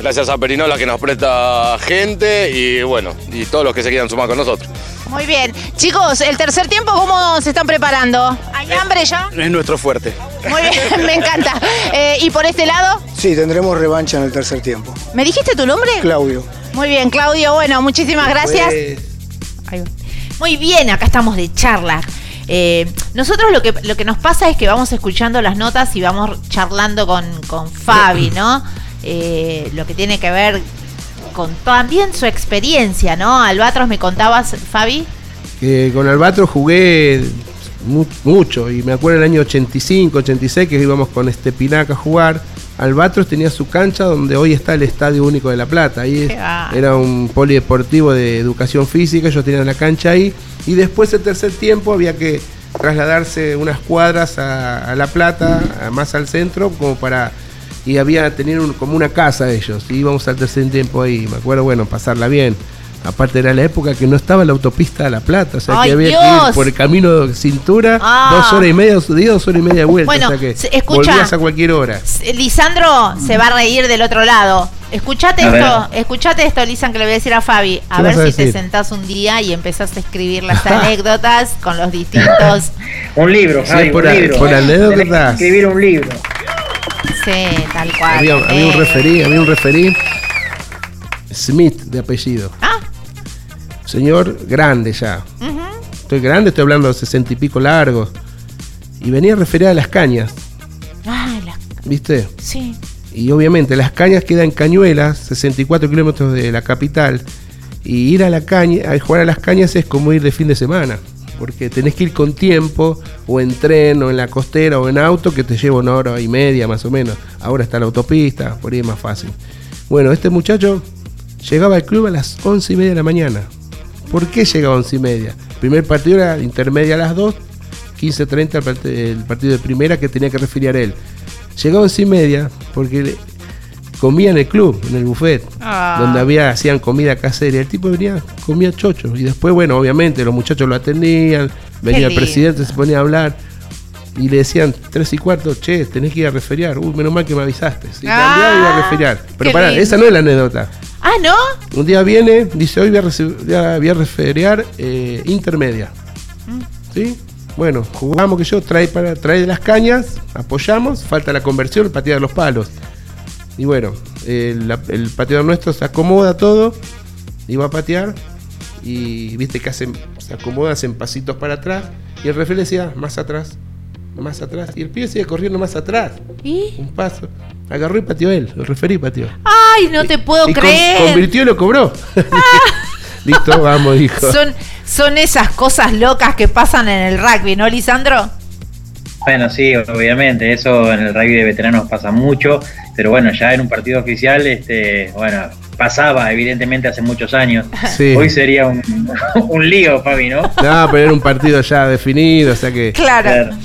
gracias a Perinola que nos presta gente y bueno, y todos los que se quieran sumar con nosotros. Muy bien. Chicos, el tercer tiempo, ¿cómo se están preparando? ¿Hay hambre ya? Es nuestro fuerte. Muy bien, me encanta. Eh, ¿Y por este lado? Sí, tendremos revancha en el tercer tiempo. ¿Me dijiste tu nombre? Claudio. Muy bien, Claudio. Bueno, muchísimas gracias. Pues, Muy bien, acá estamos de charla. Eh, nosotros lo que, lo que nos pasa es que vamos escuchando las notas y vamos charlando con, con Fabi, ¿no? Eh, lo que tiene que ver con también su experiencia, ¿no? Albatros, me contabas, Fabi. que con Albatro jugué mu- mucho y me acuerdo el año 85, 86 que íbamos con este Pinaca a jugar. Albatros tenía su cancha donde hoy está el Estadio Único de La Plata. Ahí era un polideportivo de educación física, ellos tenían la cancha ahí. Y después el tercer tiempo había que trasladarse unas cuadras a, a La Plata, a- más al centro, como para... Y había tener un- como una casa ellos. Y íbamos al tercer tiempo ahí. Me acuerdo, bueno, pasarla bien. Aparte era la época que no estaba la autopista a La Plata, o sea ¡Ay, que había que ir por el camino de cintura, Ah. dos horas y media de dos horas y media de vuelta, Bueno, o sea que escucha. volvías a cualquier hora. Lisandro se va a reír del otro lado. Escuchate A esto, escuchate esto, Lisan, que le voy a decir a Fabi. A ¿Qué ver si te sentás un día y empezás a escribir las anécdotas con los distintos. Un libro, Sí, por un a- libro. por anécdotas. Escribir un libro. Sí, tal cual. Había, había un Eh, referí, había un referí, Smith de apellido. Ah. Señor grande ya. Estoy grande, estoy hablando de sesenta y pico largos. y venía a referir a las cañas, Ay, la- ¿viste? sí. Y obviamente las cañas quedan en Cañuelas, 64 kilómetros de la capital. Y ir a la caña, a jugar a las cañas es como ir de fin de semana. Porque tenés que ir con tiempo, o en tren, o en la costera, o en auto, que te lleva una hora y media más o menos. Ahora está la autopista, por ahí es más fácil. Bueno, este muchacho llegaba al club a las 11 y media de la mañana. ¿Por qué llegaba a 11 y media? Primer partido era intermedia a las 2, 15.30 el, part- el partido de primera que tenía que referir él. Llegaba a 11 y media porque comía en el club, en el buffet, Ah. donde había, hacían comida casera. Y el tipo venía, comía chocho. Y después, bueno, obviamente los muchachos lo atendían, venía el presidente, se ponía a hablar. Y le decían tres y cuarto, che, tenés que ir a referiar. Uy, menos mal que me avisaste. Si cambiaba, iba a referiar. Pero pará, lindo. esa no es la anécdota. Ah, ¿no? Un día viene, dice, hoy voy a, voy a- referiar eh, intermedia. ¿Sí? Bueno, jugamos que yo, trae, para, trae las cañas, apoyamos, falta la conversión, patear los palos. Y bueno, el, el pateador nuestro se acomoda todo, iba a patear, y viste que hacen, se acomoda, hacen pasitos para atrás, y el referee decía, más atrás, más atrás, y el pibe sigue corriendo más atrás. ¿Y? Un paso. Agarró y pateó él, el referí pateó. Ay, no te puedo Y con- creer. convirtió y lo cobró. Listo, vamos, dijo. Son, son esas cosas locas que pasan en el rugby, ¿no, Lisandro? Bueno, sí, obviamente, eso en el rugby de veteranos pasa mucho, pero bueno, ya en un partido oficial, este, bueno, pasaba evidentemente hace muchos años. Sí. Hoy sería un, un lío, Fabi, ¿no? No, pero era un partido ya definido, o sea que. Claro.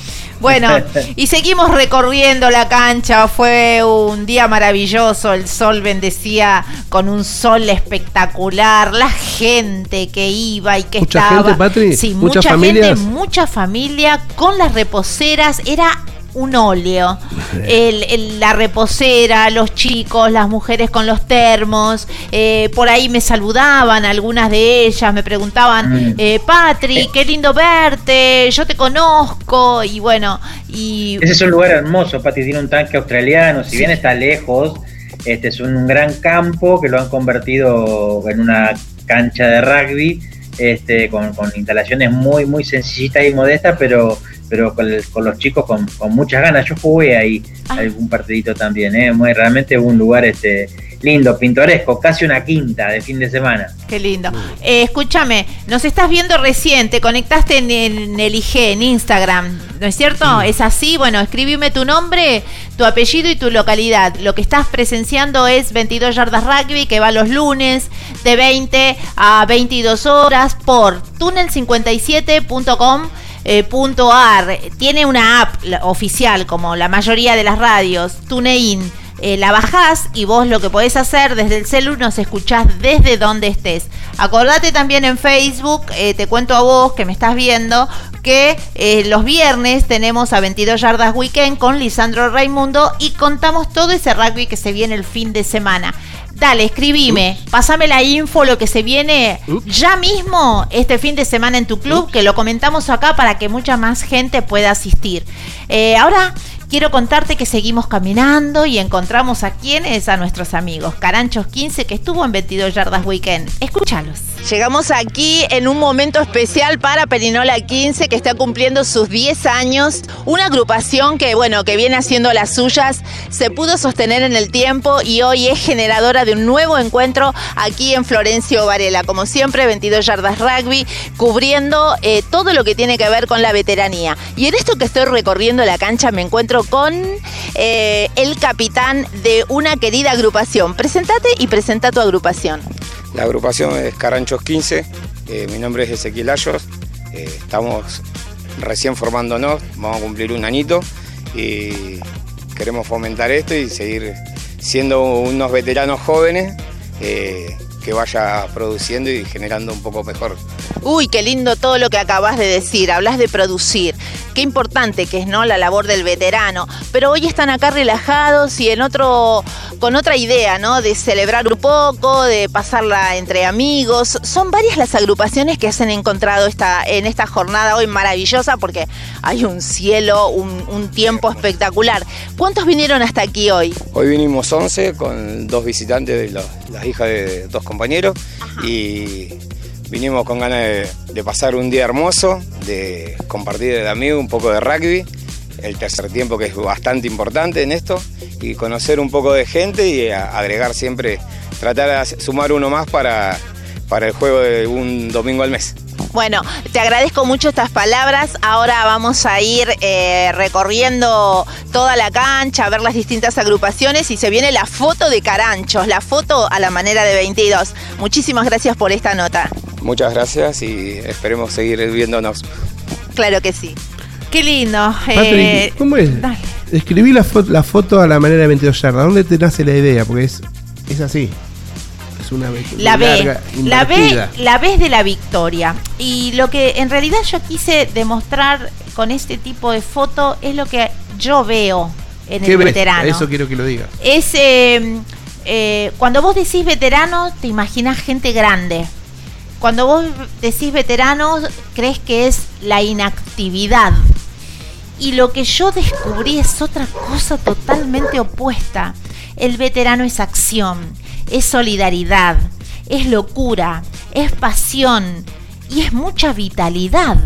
Bueno, y seguimos recorriendo la cancha. Fue un día maravilloso. El sol bendecía con un sol espectacular. La gente que iba y que ¿Mucha estaba. gente, Patri? Sí, ¿Muchas mucha familias? gente, mucha familia con las reposeras. Era un óleo. El- el- la reposera, los chicos, las mujeres con los termos. eh, por ahí me saludaban algunas de ellas, me preguntaban, Mm. eh, Patri, qué lindo verte, yo te conozco. Y bueno, y Ese es un lugar hermoso, Pati, tiene un tanque australiano, si bien está lejos, este es un gran campo que lo han convertido en una cancha de rugby, este, con, con instalaciones muy, muy sencillitas y modestas, pero, pero con, el- con los chicos con, con muchas ganas. Yo jugué ahí algún partidito también, ¿eh? muy, realmente un lugar este, lindo, pintoresco, casi una quinta de fin de semana. Qué lindo. Eh, escúchame, nos estás viendo recién, te conectaste en, en el IG, en Instagram, ¿no es cierto? ¿Es así? Bueno, escribime tu nombre, tu apellido y tu localidad. Lo que estás presenciando es 22 Yardas Rugby, que va los lunes de 20 a 22 horas por tunnel57.com. eh, punto .ar tiene una app oficial como la mayoría de las radios TuneIn eh, la bajás y vos lo que podés hacer desde el celu nos escuchás desde donde estés. Acordate también en Facebook, eh, te cuento a vos que me estás viendo, que los viernes tenemos a 22 Yardas Weekend con Lisandro Raimundo y contamos todo ese rugby que se viene el fin de semana. Dale, escribime, pásame la info, lo que se viene ya mismo este fin de semana en tu club, que lo comentamos acá para que mucha más gente pueda asistir. Eh, ahora quiero contarte que seguimos caminando y encontramos a quienes, a nuestros amigos. Caranchos 15, que estuvo en 22 Yardas Weekend. Escúchalos. Llegamos aquí en un momento especial para Perinola 15 que está cumpliendo sus 10 años. Una agrupación que, bueno, que viene haciendo las suyas, se pudo sostener en el tiempo y hoy es generadora de un nuevo encuentro aquí en Florencio Varela. Como siempre, 22 yardas rugby, cubriendo eh, todo lo que tiene que ver con la veteranía. Y en esto que estoy recorriendo la cancha me encuentro con eh, el capitán de una querida agrupación. Presentate y presenta tu agrupación. La agrupación es Caranchos 15, eh, mi nombre es Ezequiel Ayos, eh, estamos recién formándonos, vamos a cumplir un añito y queremos fomentar esto y seguir siendo unos veteranos jóvenes que vaya produciendo y generando un poco mejor Uy, qué lindo todo lo que acabas de decir. Hablas de producir. Qué importante que es, ¿no? La labor del veterano. Pero hoy están acá relajados y en otro, con otra idea, ¿no? De celebrar un poco, de pasarla entre amigos. Son varias las agrupaciones que se han encontrado esta, en esta jornada hoy maravillosa porque hay un cielo, un, un tiempo espectacular. ¿Cuántos vinieron hasta aquí hoy? Hoy vinimos 11 con dos visitantes de las hijas de dos compañeros y vinimos con ganas de, pasar un día hermoso, de compartir de amigos un poco de rugby el tercer tiempo que es bastante importante en esto y conocer un poco de gente y agregar siempre, tratar de sumar uno más para, para el juego de un domingo al mes. Bueno, te agradezco mucho estas palabras. Ahora vamos a ir eh, recorriendo toda la cancha, a ver las distintas agrupaciones y se viene la foto de Caranchos, la foto a la manera de 22. Muchísimas gracias por esta nota. Muchas gracias y esperemos seguir viéndonos. Claro que sí. Qué lindo. Patrick, eh, ¿cómo es? Escribí la, fo- la foto a la manera de 22 yardas. ¿Dónde te nace la idea? Porque es, es así. Es una La B, larga, la B, la B es de la victoria. Y lo que en realidad yo quise demostrar con este tipo de foto es lo que yo veo en ¿Qué el ves? veterano. Eso quiero que lo digas. Es eh, eh, cuando vos decís veterano, te imaginas gente grande. Cuando vos decís veterano, crees que es la inactividad. Y lo que yo descubrí es otra cosa totalmente opuesta. El veterano es acción, es solidaridad, es locura, es pasión y es mucha vitalidad.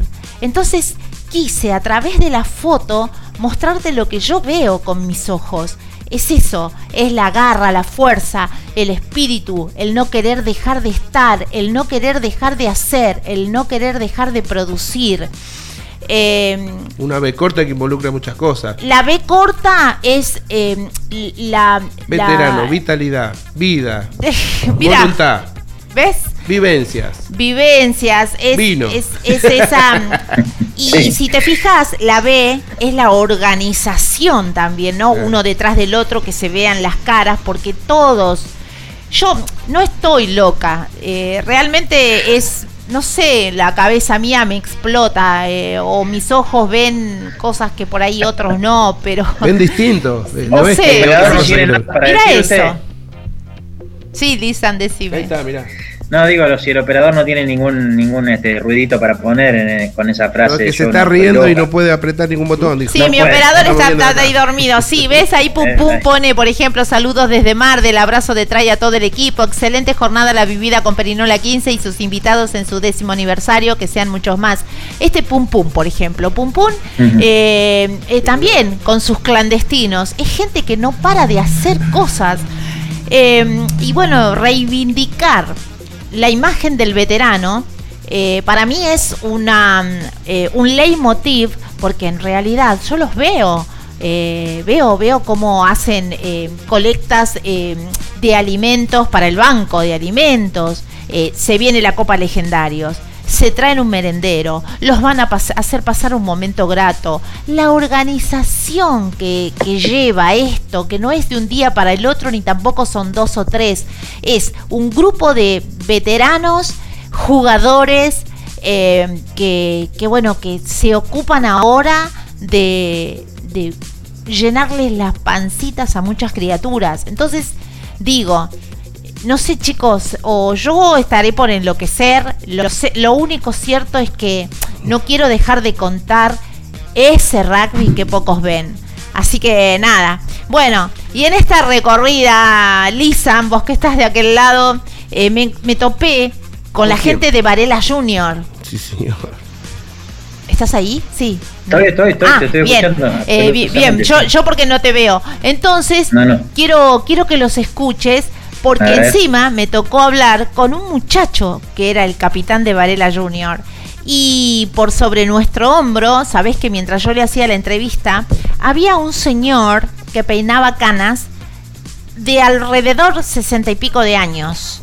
Entonces quise a través de la foto mostrarte lo que yo veo con mis ojos. Es eso, es la garra, la fuerza, el espíritu, el no querer dejar de estar, el no querer dejar de hacer, el no querer dejar de producir. Eh, Una B corta que involucra muchas cosas. la B corta es eh, la... Veterano, la- vitalidad, vida, voluntad, ¿ves? Vivencias. Vivencias, es, Vino. es, es esa... Y, Sí. si te fijas, la B es la organización también, ¿no? Uno detrás del otro, que se vean las caras, porque todos... Yo no estoy loca, eh, realmente es, no sé, la cabeza mía me explota, eh, o mis ojos ven cosas que por ahí otros no, pero... Ven distinto. eh, No sé, Mira eso. Sí, Lisan, decime. Ahí está, mirá. No, digo, si el operador no tiene ningún ningún este ruidito para poner en- con esa frase. Que se está no riendo y no puede apretar ningún botón. dijo. Sí, mi operador está, está ahí dormido. Sí, ves ahí Pum Eh, Pum eh. pone, por ejemplo, saludos desde Mar, del abrazo de Trae a todo el equipo. Excelente jornada la vivida con Perinola 15 y sus invitados en su décimo aniversario, que sean muchos más. Este Pum Pum, por ejemplo, Pum Pum, eh, eh, también con sus clandestinos. Es gente que no para de hacer cosas. Eh, y bueno, reivindicar la imagen del veterano eh, para mí es una, eh, un leitmotiv porque en realidad yo los veo. eh, veo, veo cómo hacen eh, colectas de alimentos para el banco de alimentos. se viene la Copa Legendarios. Se traen un merendero, los van a hacer pasar un momento grato. La organización que, que lleva esto, que no es de un día para el otro, ni tampoco son dos o tres, es un grupo de veteranos, jugadores, eh, que, que, bueno, que se ocupan ahora de, de llenarles las pancitas a muchas criaturas. Entonces, digo, no sé chicos, o yo estaré por enloquecer, lo, sé- lo único cierto es que no quiero dejar de contar ese rugby que pocos ven. Así que nada, bueno, y en esta recorrida, Lisa, vos que estás de aquel lado, eh, me, me topé con la gente de Varela Junior. Sí, señor. ¿Estás ahí? Sí. Estoy, estoy, estoy, Ah, te estoy bien, escuchando. Eh, bi- bien, yo, yo porque no te veo. Entonces, No, no. quiero quiero que los escuches porque encima me tocó hablar con un muchacho que era el capitán de Varela Junior. Y por sobre nuestro hombro, sabés que mientras yo le hacía la entrevista, había un señor que peinaba canas de alrededor sesenta y pico de años.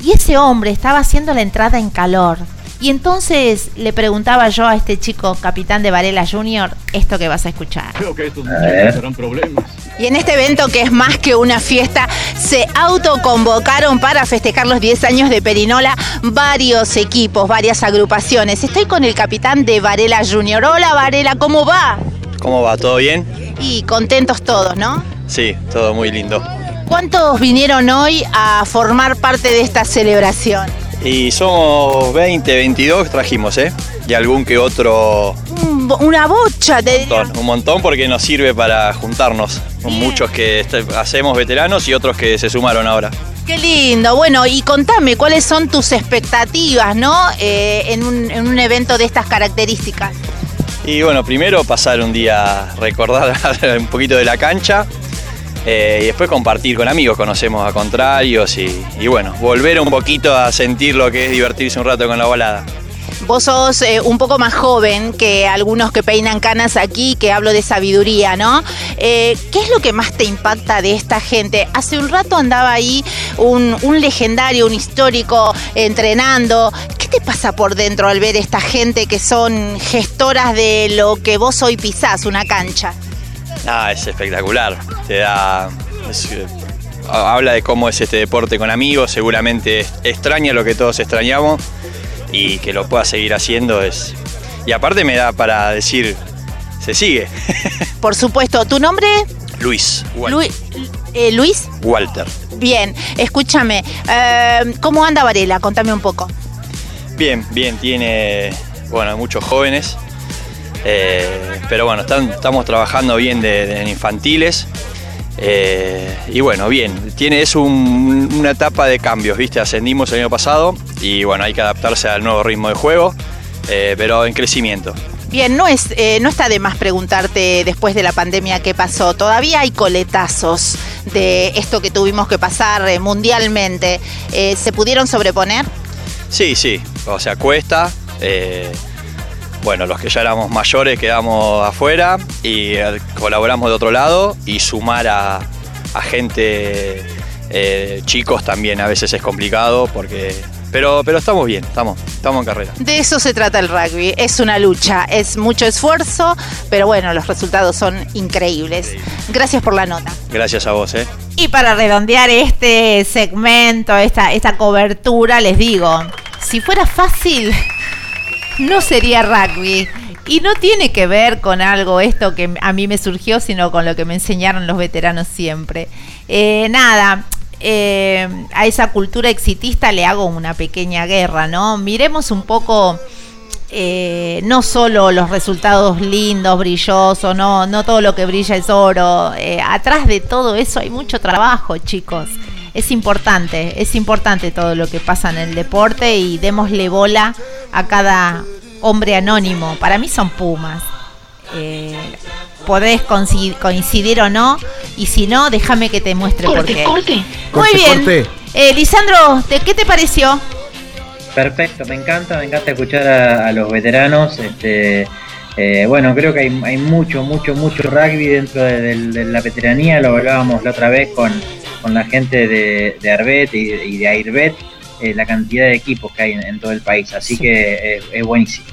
Y ese hombre estaba haciendo la entrada en calor. Y entonces le preguntaba yo a este chico, capitán de Varela Junior, esto que vas a escuchar. Creo que estos serán problemas. Y en este evento que es más que una fiesta, se autoconvocaron para festejar los 10 años de Perinola varios equipos, varias agrupaciones. Estoy con el capitán de Varela Junior. Hola Varela, ¿cómo va? ¿Cómo va? ¿Todo bien? Y contentos todos, ¿no? Sí, todo muy lindo. ¿Cuántos vinieron hoy a formar parte de esta celebración? Y somos 20, 22 trajimos, ¿eh? Y algún que otro Un Una bocha, te diría. montón. Un montón porque nos sirve para juntarnos. Con muchos que hacemos veteranos y otros que se sumaron ahora. Qué lindo. Bueno, y contame, ¿cuáles son tus expectativas, no? Eh, en, un, en un evento de estas características. Y bueno, primero pasar un día, recordar un poquito de la cancha eh, y después compartir con amigos, conocemos a contrarios y, y bueno, volver un poquito a sentir lo que es divertirse un rato con la balada. Vos sos eh, un poco más joven que algunos que peinan canas aquí, que hablo de sabiduría, ¿no? Eh, ¿Qué es lo que más te impacta de esta gente? Hace un rato andaba ahí un, un legendario, un histórico entrenando. ¿Qué te pasa por dentro al ver esta gente que son gestoras de lo que vos hoy pisás, una cancha? Ah, es espectacular. Te da. es, eh, habla de cómo es este deporte con amigos. Seguramente extraña lo que todos extrañamos. Y que lo pueda seguir haciendo es. Y aparte me da para decir. Se sigue. Por supuesto, ¿tu nombre? Luis. Wal- Lu- eh, Luis. Walter. Bien, escúchame. eh, ¿Cómo anda Varela? Contame un poco. Bien, bien, tiene. Bueno, muchos jóvenes. Eh, pero bueno, están- estamos trabajando bien en infantiles. Eh, y bueno, bien, tiene, es un- una etapa de cambios, ¿viste? Ascendimos el año pasado y bueno, hay que adaptarse al nuevo ritmo de juego, eh, pero en crecimiento. Bien, no, es, eh, no está de más preguntarte después de la pandemia qué pasó. Todavía hay coletazos de esto que tuvimos que pasar mundialmente. ¿Se pudieron sobreponer? Sí, sí, o sea, cuesta. Bueno, los que ya éramos mayores quedamos afuera y eh, colaboramos de otro lado y sumar a, a gente, eh, chicos también a veces es complicado porque... Pero, pero estamos bien, estamos, estamos en carrera. De eso se trata el rugby. Es una lucha, es mucho esfuerzo, pero bueno, los resultados son increíbles. Gracias por la nota. Gracias a vos, ¿eh? Y para redondear este segmento, esta, esta cobertura, les digo, si fuera fácil, no sería rugby. Y no tiene que ver con algo esto que a mí me surgió, sino con lo que me enseñaron los veteranos siempre. Eh, nada, eh, a esa cultura exitista le hago una pequeña guerra, ¿no? Miremos un poco eh, no solo los resultados lindos, brillosos, no, no todo lo que brilla es oro. eh, atrás de todo eso hay mucho trabajo, chicos. Es importante, es importante todo lo que pasa en el deporte y démosle bola a cada hombre anónimo. Para mí son pumas. Eh, podés coincidir o no, y si no, déjame que te muestre por Corte, qué. corte. Muy Corte, bien. corte. Eh, Lisandro, ¿te- ¿qué te pareció? Perfecto, me encanta, me encanta escuchar a, a los veteranos. Este, eh, bueno, creo que hay, hay mucho, mucho, mucho rugby dentro de, de la veteranía. Lo hablábamos la otra vez con, con la gente de, de Arbet y, y de Airbet, eh, la cantidad de equipos que hay en, en todo el país. Así que es, es buenísimo.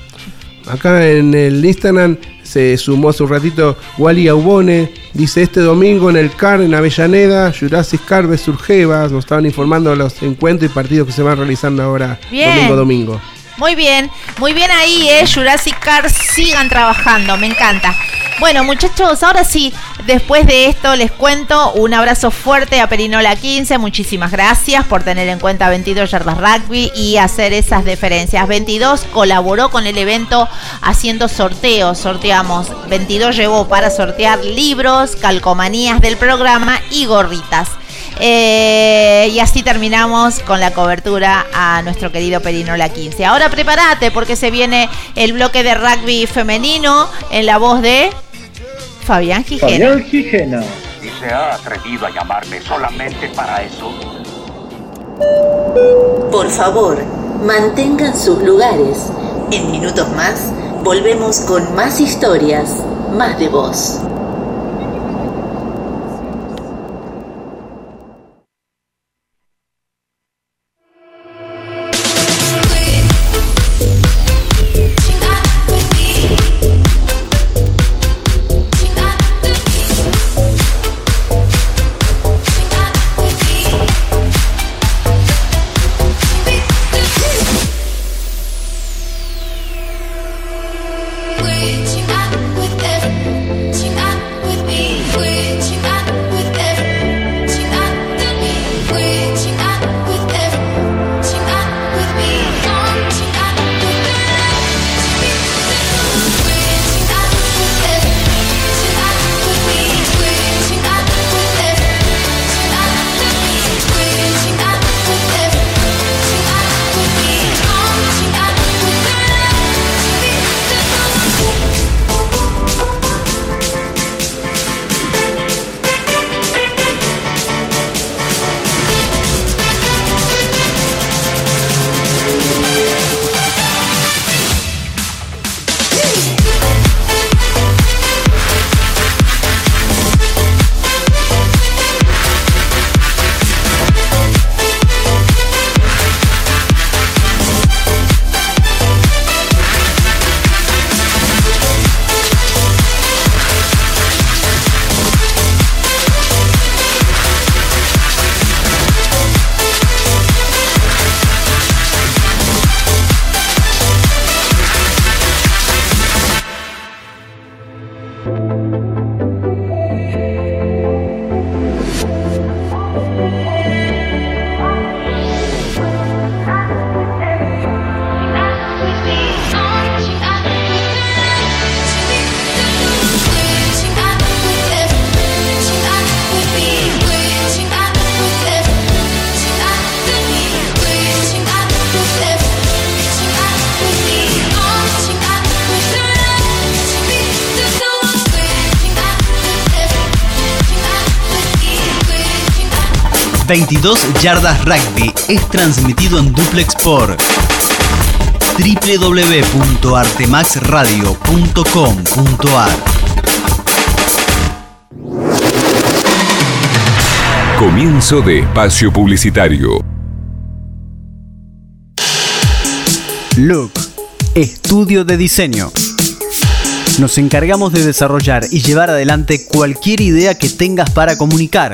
Acá en el Instagram se sumó hace un ratito Wally Aubone. Dice este domingo en el CAR en Avellaneda, Jurassic Car vs Urgeva. Nos estaban informando de los encuentros y partidos que se van realizando ahora Bien. domingo domingo. Muy bien, muy bien ahí, ¿eh? Jurassic Car, sigan trabajando, me encanta. Bueno, muchachos, ahora sí, después de esto les cuento un abrazo fuerte a Perinola 15. Muchísimas gracias por tener en cuenta 22 Yardas Rugby y hacer esas deferencias. 22 colaboró con el evento haciendo sorteos. Sorteamos, 22 llevó para sortear libros, calcomanías del programa y gorritas. Eh, y así terminamos con la cobertura a nuestro querido Perinola 15. Ahora prepárate porque se viene el bloque de rugby femenino en la voz de Fabián Gijena. Gijena. Y se ha atrevido a llamarme solamente para eso. Por favor, mantengan sus lugares. En minutos más, volvemos con más historias, más de voz. 22 Yardas Rugby es transmitido en duplex por www.artemaxradio.com.ar Comienzo de espacio publicitario. Look, estudio de diseño. Nos encargamos de desarrollar y llevar adelante cualquier idea que tengas para comunicar,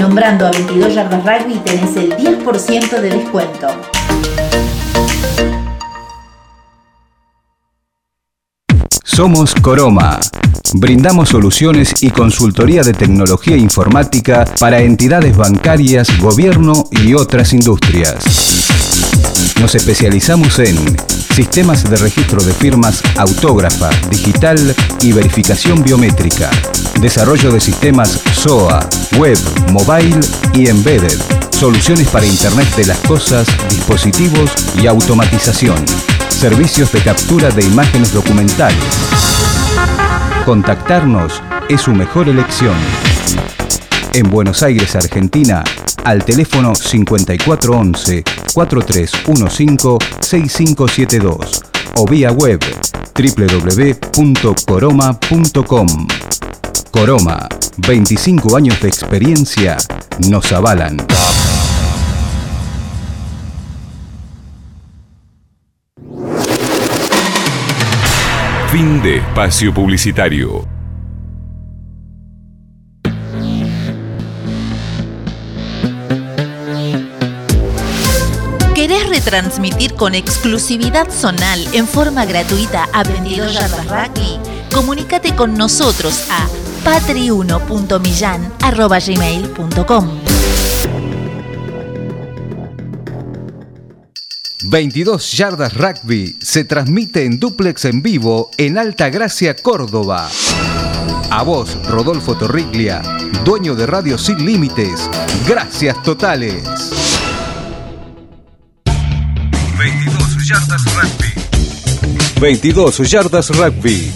Nombrando a 22 Yardas Rugby tenés el 10% de descuento. Somos Coroma. Brindamos soluciones y consultoría de tecnología informática para entidades bancarias, gobierno y otras industrias. Nos especializamos en sistemas de registro de firmas autógrafa, digital y verificación biométrica, desarrollo de sistemas SOA, web, mobile y embedded, soluciones para Internet de las Cosas, dispositivos y automatización, servicios de captura de imágenes documentales. Contactarnos es su mejor elección. En Buenos Aires, Argentina, al teléfono 5411-4315-6572 o vía web www.coroma.com. Coroma, 25 años de experiencia nos avalan. Fin de espacio publicitario. ¿Querés retransmitir con exclusividad zonal en forma gratuita a 22 Yardas Rugby? Comunícate con nosotros a patri1.millan.gmail.com 22 Yardas Rugby se transmite en duplex en vivo en Alta Gracia, Córdoba. A vos, Rodolfo Torriglia, dueño de Radio Sin Límites. Gracias totales. Yardas Rugby. 22 Yardas Rugby.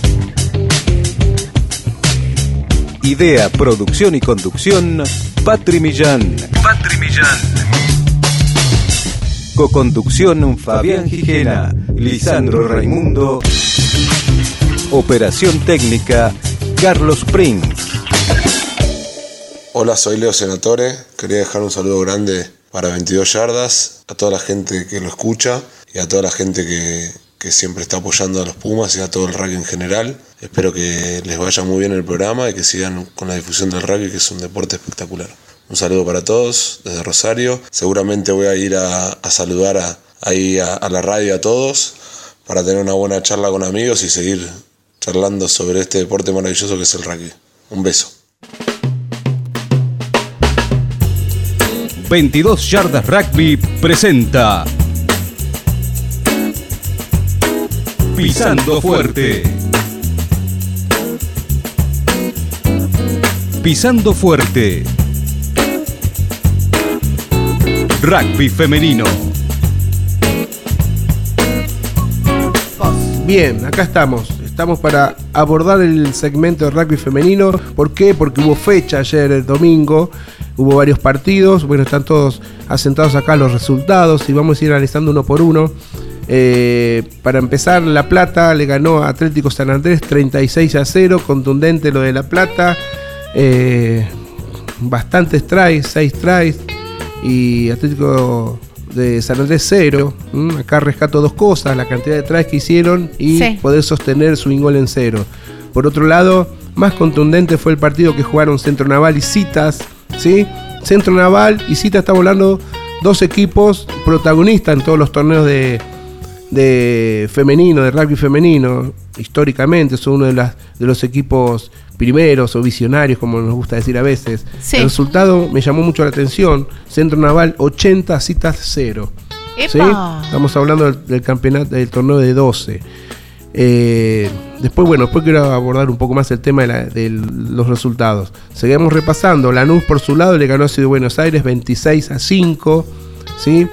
Idea, producción y conducción, Patri Millán. Patri Millán. Coconducción Fabián Gijena, Lisandro Raimundo. Operación técnica Carlos Prince. Hola, soy Leo Senatore. Quería dejar un saludo grande para 22 yardas, a toda la gente que lo escucha y a toda la gente que, que siempre está apoyando a los Pumas y a todo el rugby en general. Espero que les vaya muy bien el programa y que sigan con la difusión del rugby, que es un deporte espectacular. Un saludo para todos desde Rosario. Seguramente voy a ir a, a saludar a, ahí a, a la radio a todos para tener una buena charla con amigos y seguir charlando sobre este deporte maravilloso que es el rugby. Un beso. 22 Yardas Rugby presenta Pisando Fuerte. Pisando Fuerte. Rugby femenino. Bien, acá estamos. Estamos para abordar el segmento de rugby femenino. ¿Por qué? Porque hubo fecha ayer, el domingo. Hubo varios partidos. Bueno, están todos asentados acá los resultados y vamos a ir analizando uno por uno. Eh, para empezar, La Plata le ganó a Atlético San Andrés 36 a 0. Contundente lo de La Plata. Eh, bastantes tries, 6 tries. Y Atlético de San Andrés 0. ¿m? Acá rescato dos cosas, la cantidad de tries que hicieron y Sí. poder sostener su gol en cero. Por otro lado, más contundente fue el partido que jugaron Centro Naval y Citas. ¿sí? Centro Naval y Citas estamos hablando dos equipos protagonistas en todos los torneos de, de femenino, de rugby femenino. Históricamente son uno de, las, de los equipos primeros o visionarios, como nos gusta decir a veces. Sí. El resultado me llamó mucho la atención. Centro Naval 80, Citas 0. ¿sí? Estamos hablando del, del campeonato, del torneo de 12. Eh, después, bueno, después quiero abordar un poco más el tema de, la- de los resultados. Seguimos repasando. Lanús, por su lado, le ganó a Ciudad de Buenos Aires 26 a 5. ¿sí?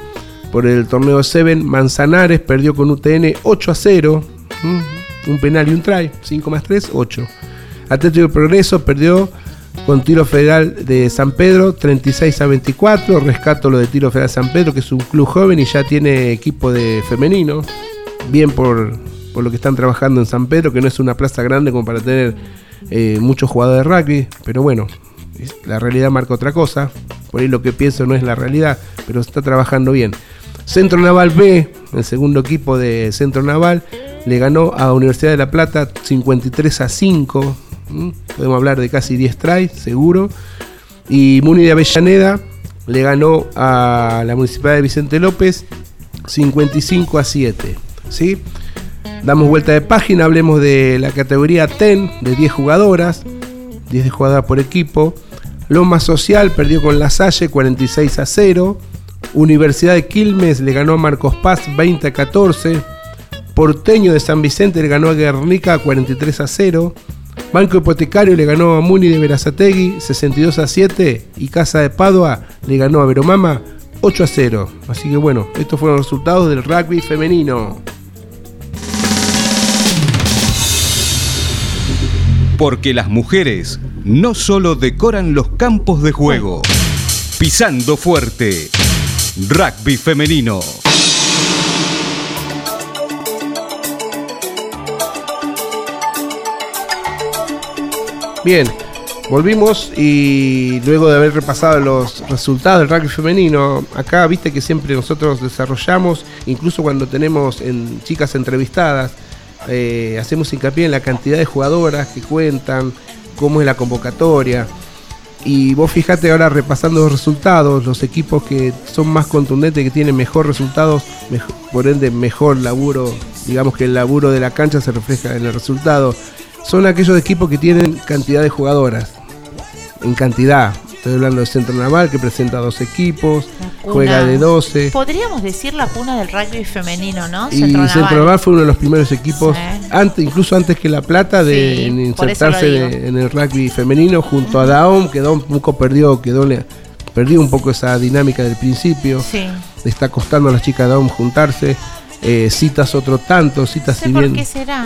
Por el torneo 7, Manzanares perdió con UTN 8 a 0. ¿m? Un penal y un try. 5 más 3, 8. Atlético Progreso perdió con Tiro Federal de San Pedro 36 a 24. Rescato lo de Tiro Federal San Pedro, que es un club joven y ya tiene equipo de femenino. Bien por, por lo que están trabajando en San Pedro, que no es una plaza grande como para tener eh, muchos jugadores de rugby. Pero bueno, la realidad marca otra cosa. Por ahí lo que pienso no es la realidad, pero está trabajando bien. Centro Naval B, el segundo equipo de Centro Naval, le ganó a Universidad de La Plata 53 a 5. ¿m? Podemos hablar de casi 10 tries, seguro. Y Muni de Avellaneda le ganó a la Municipalidad de Vicente López 55 a 7. ¿sí? Damos vuelta de página, hablemos de la categoría TEN de 10 jugadoras, 10 jugadoras por equipo. Loma Social perdió con La Salle 46 a 0. Universidad de Quilmes le ganó a Marcos Paz 20 a 14. Porteño de San Vicente le ganó a Guernica 43 a 0. Banco Hipotecario le ganó a Muni de Verazategui 62 a 7. Y Casa de Padua le ganó a Veromama 8 a 0. Así que bueno, estos fueron los resultados del rugby femenino. Porque las mujeres no solo decoran los campos de juego, pisando fuerte. Rugby femenino. Bien, volvimos y luego de haber repasado los resultados del rugby femenino, acá viste que siempre nosotros desarrollamos, incluso cuando tenemos en chicas entrevistadas, eh, hacemos hincapié en la cantidad de jugadoras que cuentan, cómo es la convocatoria. Y vos fijate ahora repasando los resultados, los equipos que son más contundentes, que tienen mejor resultados, por ende mejor laburo, digamos que el laburo de la cancha se refleja en el resultado, son aquellos equipos que tienen cantidad de jugadoras, en cantidad. Estoy hablando del Centro Naval que presenta dos equipos, juega de 12. Podríamos decir la cuna del rugby femenino, ¿no? Y Centro Centro Naval. Fue uno de los primeros equipos, Sí. antes, incluso antes que La Plata, de Sí, en por eso insertarse de- en el rugby femenino junto a Daom, que Daom un poco perdió, quedó, perdió un poco esa dinámica del principio. Sí. Le está costando a las chicas de Daom juntarse. Eh, citas otro tanto, citas No sé si por bien. qué será.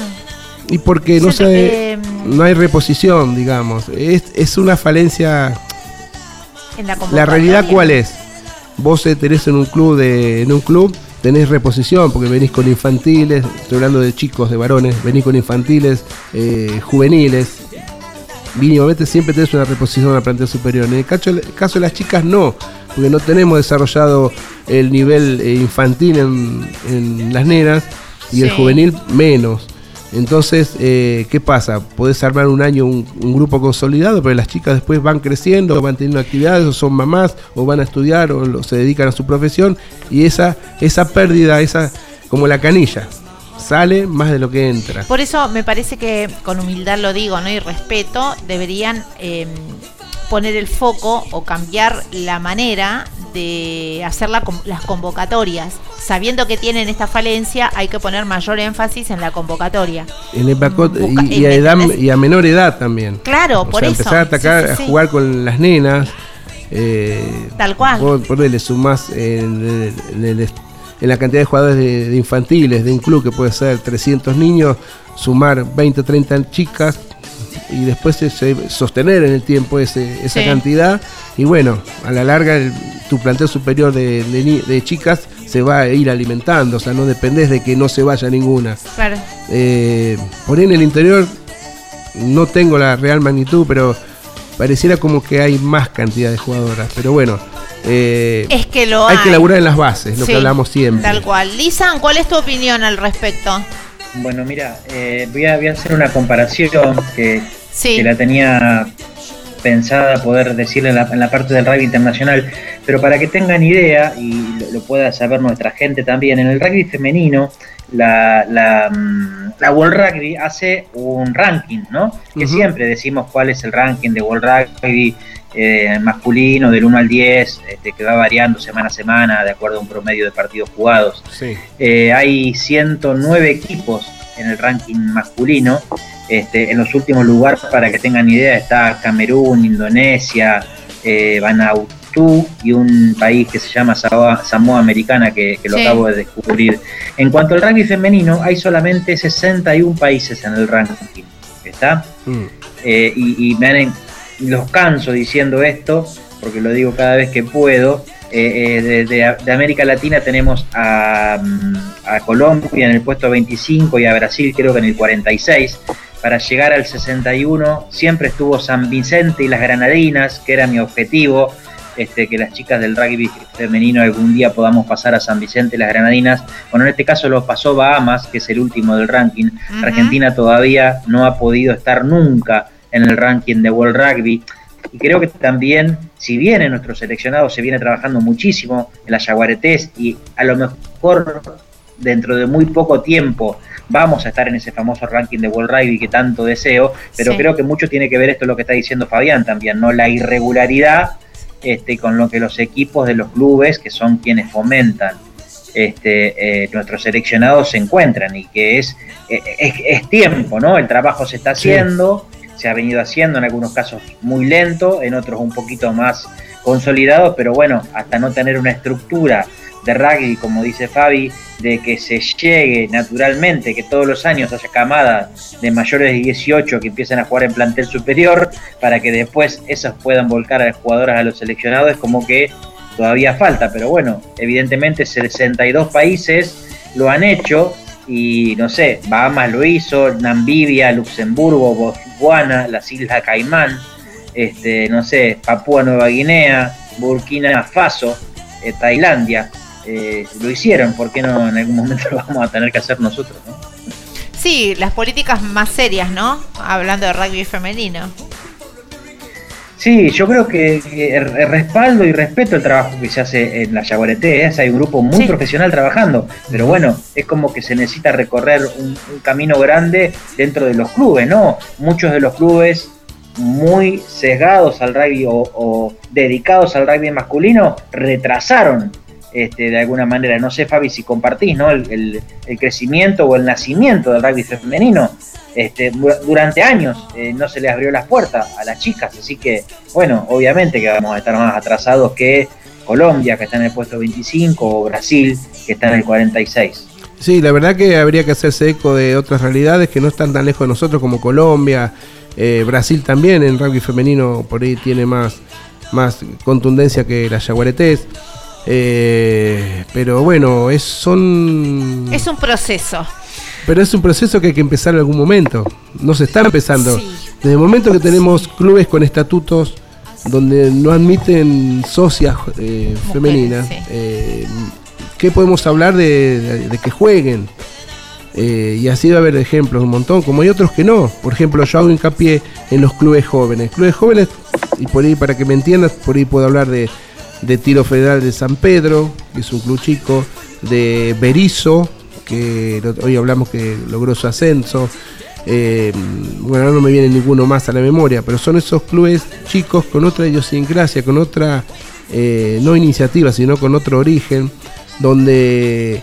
Y porque no sé, que, no hay reposición, digamos. Es, es una falencia. En la, La realidad cuál es? Vos eh, tenés en un club de, en un club tenés reposición porque venís con infantiles, estoy hablando de chicos, de varones, venís con infantiles, eh, juveniles. Mínimamente siempre tenés una reposición en la plantel superior. En el caso, el caso de las chicas no, porque no tenemos desarrollado el nivel eh, infantil en, en las nenas y el juvenil menos. Entonces, eh, ¿qué pasa? Podés armar un año un, grupo consolidado, pero las chicas después van creciendo, van teniendo actividades, o son mamás, o van a estudiar, o se dedican a su profesión, y esa, esa pérdida, esa como la canilla, sale más de lo que entra. Por eso me parece que, con humildad lo digo, ¿no? Y respeto, deberían eh, poner el foco o cambiar la manera de hacer la las convocatorias. Sabiendo que tienen esta falencia, hay que poner mayor énfasis en la convocatoria. En el bacot- Busca- y, y a ¿me edad- y a menor edad también. Claro, O por sea, eso. empezar a atacar, Sí, sí, a jugar con las nenas. eh, Tal cual. Vos ponele, sumás en, en el- en la cantidad de jugadores de, de infantiles, de un club que puede ser 300 niños, sumar 20, 30 chicas y después ese- sostener en el tiempo ese- esa Sí. cantidad. Y bueno, a la larga el- tu plantel superior de, de ni- de chicas se va a ir alimentando, o sea, no dependés de que no se vaya ninguna. Claro. Eh, por ahí en el interior no tengo la real magnitud, pero pareciera como que hay más cantidad de jugadoras. Pero bueno, eh, Es que lo hay hay. que laburar en las bases, lo Sí, que hablamos siempre. Tal cual. Lisan, ¿cuál es tu opinión al respecto? Bueno, mira, eh, voy, a, voy a hacer una comparación que, Sí. que la tenía pensada poder decirle en la, en la parte del rugby internacional, pero para que tengan idea y lo, lo pueda saber nuestra gente también, en el rugby femenino, la, la, mm, la World Rugby hace un ranking, ¿no? Que siempre decimos cuál es el ranking de World Rugby eh, masculino del 1 al 10, este, que va variando semana a semana de acuerdo a un promedio de partidos jugados. Sí. Eh, hay 109 equipos en el ranking masculino. Este, en los últimos lugares, para que tengan idea, está Camerún, Indonesia, eh, Vanuatu y un país que se llama Samoa, Samoa Americana, que, que lo Sí. acabo de descubrir. En cuanto al rugby femenino, hay solamente 61 países en el ranking. ¿Está? Mm. Eh, y, y me han los canso diciendo esto, porque lo digo cada vez que puedo. Eh, eh, de, de- de América Latina tenemos a, mm, a Colombia en el puesto 25 y a Brasil creo que en el 46. Para llegar al 61 siempre estuvo San Vicente y las Granadinas, que era mi objetivo, este, que las chicas del rugby femenino algún día podamos pasar a San Vicente y las Granadinas. Bueno, en este caso lo pasó Bahamas, que es el último del ranking. Argentina todavía no ha podido estar nunca en el ranking de World Rugby. Y creo que también, si bien en nuestro seleccionado se viene trabajando muchísimo en las Yaguaretés y a lo mejor dentro de muy poco tiempo vamos a estar en ese famoso ranking de World Rugby que tanto deseo, pero Sí. creo que mucho tiene que ver esto lo que está diciendo Fabián también, ¿no? La irregularidad este, con lo que los equipos de los clubes, que son quienes fomentan este, eh, nuestros seleccionados, se encuentran y que es, eh, es, es tiempo, ¿no? El trabajo se está Sí. Se ha venido haciendo en algunos casos muy lento, en otros un poquito más consolidado, pero bueno, hasta no tener una estructura de rugby, como dice Fabi, de que se llegue naturalmente, que todos los años haya camadas de mayores de 18 que empiecen a jugar en plantel superior, para que después esas puedan volcar a las jugadoras a los seleccionados, es como que todavía falta, pero bueno, evidentemente 62 países lo han hecho y no sé, Bahamas lo hizo, Namibia, Luxemburgo, Botswana, las Islas Caimán, este, no sé, Papúa Nueva Guinea, Burkina Faso, eh, Tailandia, eh, lo hicieron, ¿por qué no en algún momento lo vamos a tener que hacer nosotros? ¿no? Sí, las políticas más serias, ¿no? Hablando de rugby femenino. Sí, yo creo que, respaldo y respeto el trabajo que se hace en la Yaguareté, ¿eh? hay un grupo muy Sí. profesional trabajando, pero bueno, es como que se necesita recorrer un, un camino grande dentro de los clubes, ¿no? Muchos de los clubes muy sesgados al rugby o, o dedicados al rugby masculino retrasaron este, de alguna manera. No sé, Fabi, si compartís ¿no? el, el- crecimiento o el nacimiento del rugby femenino. Este, du- durante años eh, no se les abrió las puertas a las chicas, así que, bueno, obviamente que vamos a estar más atrasados que Colombia, que está en el puesto 25, o Brasil, que está en el 46. Sí, la verdad que habría que hacerse eco de otras realidades que no están tan lejos de nosotros como Colombia, eh, Brasil también en rugby femenino por ahí tiene más, más contundencia que las yaguaretés. Eh, pero bueno, es, son... Es un proceso. Pero es un proceso que hay que empezar en algún momento. No se está empezando. Sí. Desde el momento que tenemos clubes con estatutos donde no admiten socias eh, femeninas, sí. eh, ¿qué podemos hablar de, de- de que jueguen? Eh, y así va a haber ejemplos un montón, como hay otros que no. Por ejemplo, yo hago hincapié en los clubes jóvenes. Clubes jóvenes, y por ahí, para que me entiendas, por ahí puedo hablar de, de Tiro Federal de San Pedro, que es un club chico, de Berizo, que hoy hablamos que logró su ascenso. Eh, bueno, no me viene ninguno más a la memoria, pero son esos clubes chicos con otra idiosincrasia, con otra, eh, no iniciativa, sino con otro origen, donde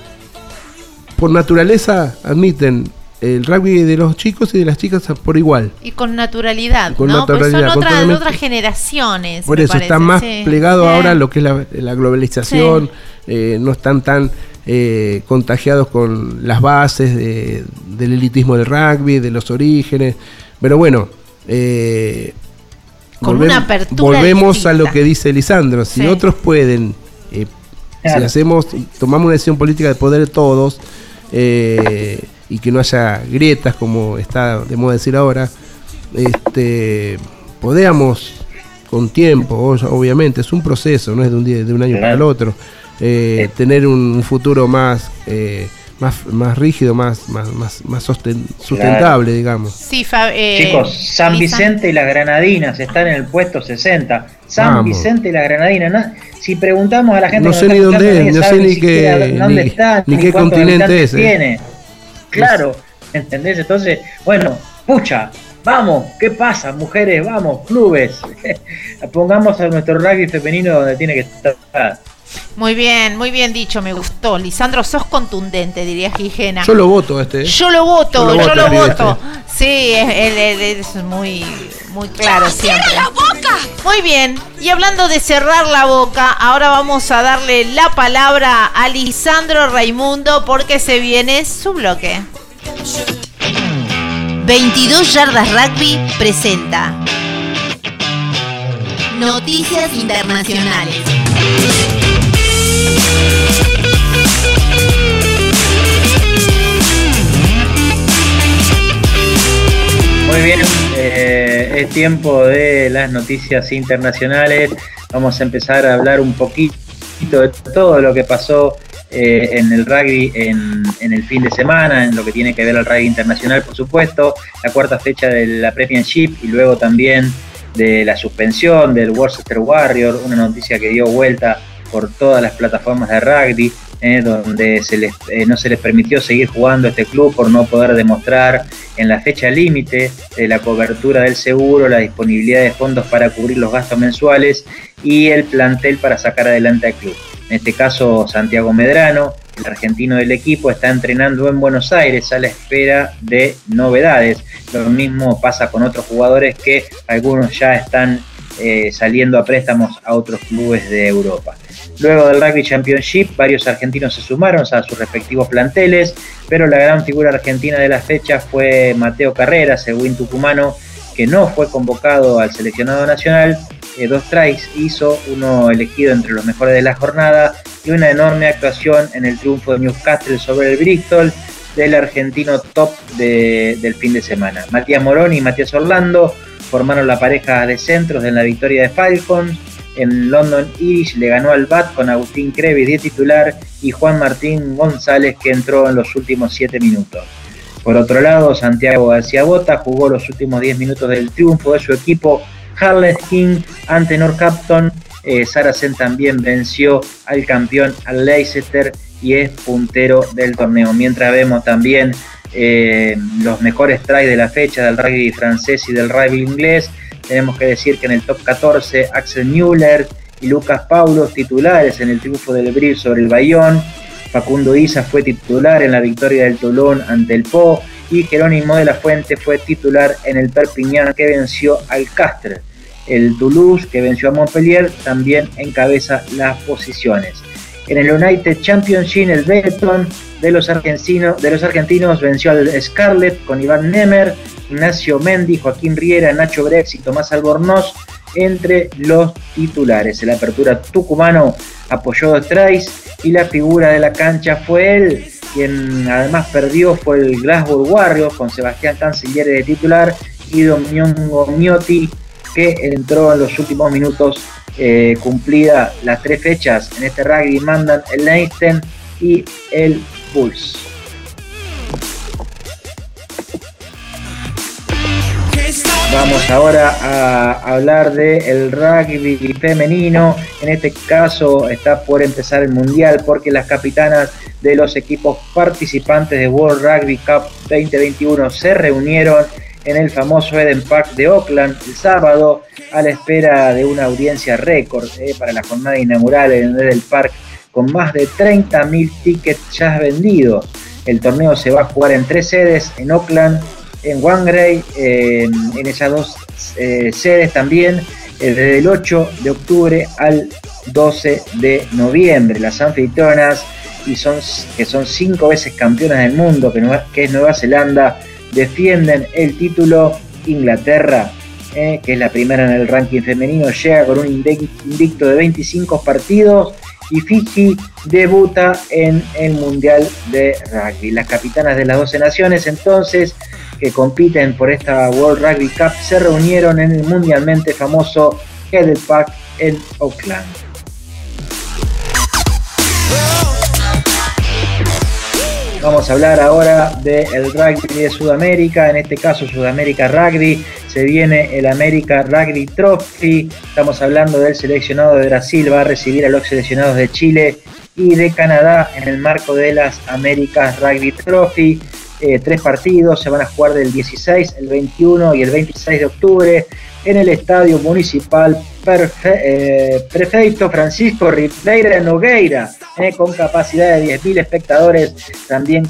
por naturaleza admiten el rugby de los chicos y de las chicas por igual. Y con naturalidad, Con ¿no? Porque naturalidad, son otras, totalmente. otras generaciones. Por eso parece, está más sí. plegado Sí. ahora a lo que es la, la globalización, eh, no están tan eh, contagiados con las bases de- del elitismo del rugby, de los orígenes, pero bueno, eh, Con una apertura volvemos a lo que dice Lisandro, si Sí. otros pueden, eh, Claro. si hacemos, tomamos una decisión política de poder todos, eh, y que no haya grietas como está de moda decir ahora, este, podamos con tiempo, obviamente, es un proceso, no es de un día, de un año para el otro. Eh, tener un, un futuro más, eh, más, más rígido, más, más, más, más sosten- sustentable, digamos. Sí, eh, Chicos, San. Vicente y las Granadinas están en el puesto 60. San Vamos. Vicente y las Granadinas. na- si preguntamos a la gente No sé ni dónde es, no sé ni qué- dónde ni- está, ni qué cuántos continente es, eh. tiene. Claro, ¿entendés? Entonces, bueno, pucha, vamos, ¿qué pasa, mujeres? Vamos, clubes. Pongamos a nuestro rugby femenino donde tiene que estar. Muy bien, muy bien dicho, me gustó. Lisandro, sos contundente, diría Gijena. Yo lo voto este. ¿eh? Yo lo voto, Yo yo lo voto, voto. Sí, él es muy, muy claro siempre. la boca! Muy bien. Y hablando de cerrar la boca, ahora vamos a darle la palabra a Lisandro Raimundo porque se viene su bloque. 22 Yardas Rugby presenta Noticias Internacionales. Muy bien, eh, es tiempo de las noticias internacionales. Vamos a empezar a hablar un poquito de todo lo que pasó eh, en el rugby en, el fin de semana, en lo que tiene que ver al rugby internacional, por supuesto, la cuarta fecha de la Premiership y luego también de la suspensión del Worcester Warrior, una noticia que dio vuelta por todas las plataformas de rugby, eh, donde eh, no se les permitió seguir jugando este club por no poder demostrar en la fecha límite de la cobertura del seguro, la disponibilidad de fondos para cubrir los gastos mensuales y el plantel para sacar adelante al club. En este caso, Santiago Medrano, el argentino del equipo, está entrenando en Buenos Aires a la espera de novedades. Lo mismo pasa con otros jugadores que algunos ya están eh, saliendo a préstamos a otros clubes de Europa. Luego del Rugby Championship, varios argentinos se sumaron a sus respectivos planteles, pero la gran figura argentina de la fecha fue Mateo Carreras, el win tucumano, que no fue convocado al seleccionado nacional. Eh, dos tries hizo, uno elegido entre los mejores de la jornada y una enorme actuación en el triunfo de Newcastle sobre el Bristol del argentino top de- del fin de semana. Matías Moroni y Matías Orlando formaron la pareja de centros en la victoria de Falcons. En London Irish le ganó al BAT con Agustín Crevis de titular y Juan Martín González que entró en los últimos 7 minutos. Por otro lado, Santiago García Bota jugó los últimos 10 minutos del triunfo de su equipo Harlem King ante Northampton. Eh, Saracen también venció al campeón al Leicester y es puntero del torneo. Mientras vemos también eh, los mejores tries de la fecha del rugby francés y del rugby inglés, tenemos que decir que en el top 14 Axel Müller y Lucas Paulos titulares en el triunfo del Bril sobre el Bayón. Facundo Isa fue titular en la victoria del Toulon ante el Po y Jerónimo de la Fuente fue titular en el Perpignan que venció al Castres. El Toulouse que venció a Montpellier también encabeza las posiciones. En el United Championship el Benetton de los, argentinos, venció al Scarlett con Iván Nemer, Ignacio Mendy, Joaquín Riera, Nacho Brex y Tomás Albornoz entre los titulares. El apertura tucumano apoyó dos tries y la figura de la cancha fue él. Quien además perdió fue el Glasgow Warriors con Sebastián Canciller de titular y Domingo Miotti que entró en los últimos minutos eh, cumplida las tres fechas en este rugby mandan el Leinster y el Bulls. Vamos ahora a hablar del el rugby femenino. En este caso está por empezar el mundial porque las capitanas de los equipos participantes de World Rugby Cup 2021 se reunieron en el famoso Eden Park de Oakland el sábado a la espera de una audiencia récord eh, para la jornada inaugural en el Park con más de 30.000 tickets ya vendidos. El torneo se va a jugar en tres sedes, en Oakland, en Wangray, en esas dos eh, sedes también, eh, desde el 8 de octubre al 12 de noviembre. Las anfitrionas, y son, que son cinco veces campeonas del mundo, que es Nueva Zelanda, defienden el título. Inglaterra, eh, que es la primera en el ranking femenino, llega con un invicto de 25 partidos y Fiji debuta en el Mundial de Rugby. Las capitanas de las 12 naciones entonces que compiten por esta World Rugby Cup se reunieron en el mundialmente famoso Kettle Park en Oakland. Vamos a hablar ahora del rugby de Sudamérica, en este caso Sudamérica Rugby. Se viene el América Rugby Trophy. Estamos hablando del seleccionado de Brasil, va a recibir a los seleccionados de Chile y de Canadá en el marco de las Américas Rugby Trophy. Eh, tres partidos se van a jugar del 16, el 21 y el 26 de octubre en el Estadio Municipal Perfe- eh, Prefeito Francisco Ribeira Nogueira, eh, con capacidad de 10.000 espectadores, también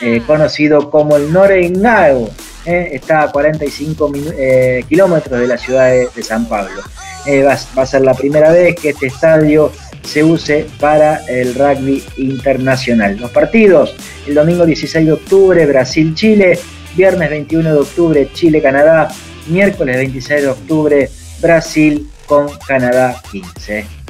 eh, conocido como el Noreingao. está a 45 minu- eh, kilómetros de la ciudad de, San Pablo. Va a ser la primera vez que este estadio se use para el rugby internacional. Los partidos, el domingo 16 de octubre, Brasil-Chile, viernes 21 de octubre, Chile-Canadá, miércoles 26 de octubre, Brasil con Canadá 15.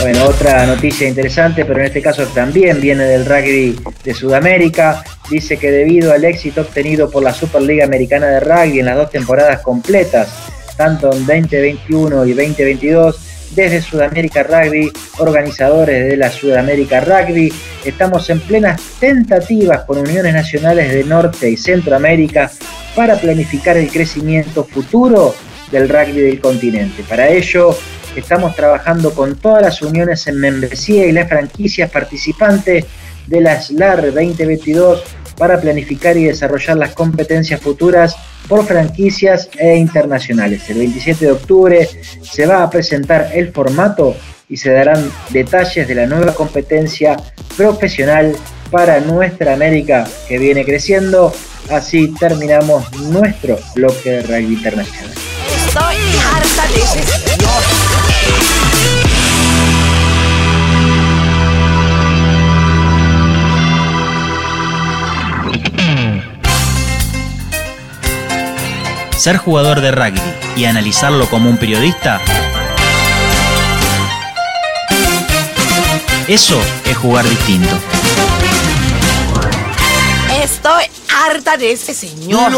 Bueno, otra noticia interesante, pero en este caso también viene del rugby de Sudamérica. Dice que debido al éxito obtenido por la Superliga Americana de Rugby en las dos temporadas completas, tanto en 2021 y 2022, desde Sudamérica Rugby, organizadores de la Sudamérica Rugby, estamos en plenas tentativas con uniones nacionales de Norte y Centroamérica para planificar el crecimiento futuro del rugby del continente. Para ello, estamos trabajando con todas las uniones en membresía y las franquicias participantes de la SLAR 2022 para planificar y desarrollar las competencias futuras por franquicias e internacionales. El 27 de octubre se va a presentar el formato y se darán detalles de la nueva competencia profesional para nuestra América que viene creciendo. Así terminamos nuestro bloque de rugby internacional. Estoy harta de Ser jugador de rugby y analizarlo como un periodista, eso es jugar distinto. Estoy harta de ese señor.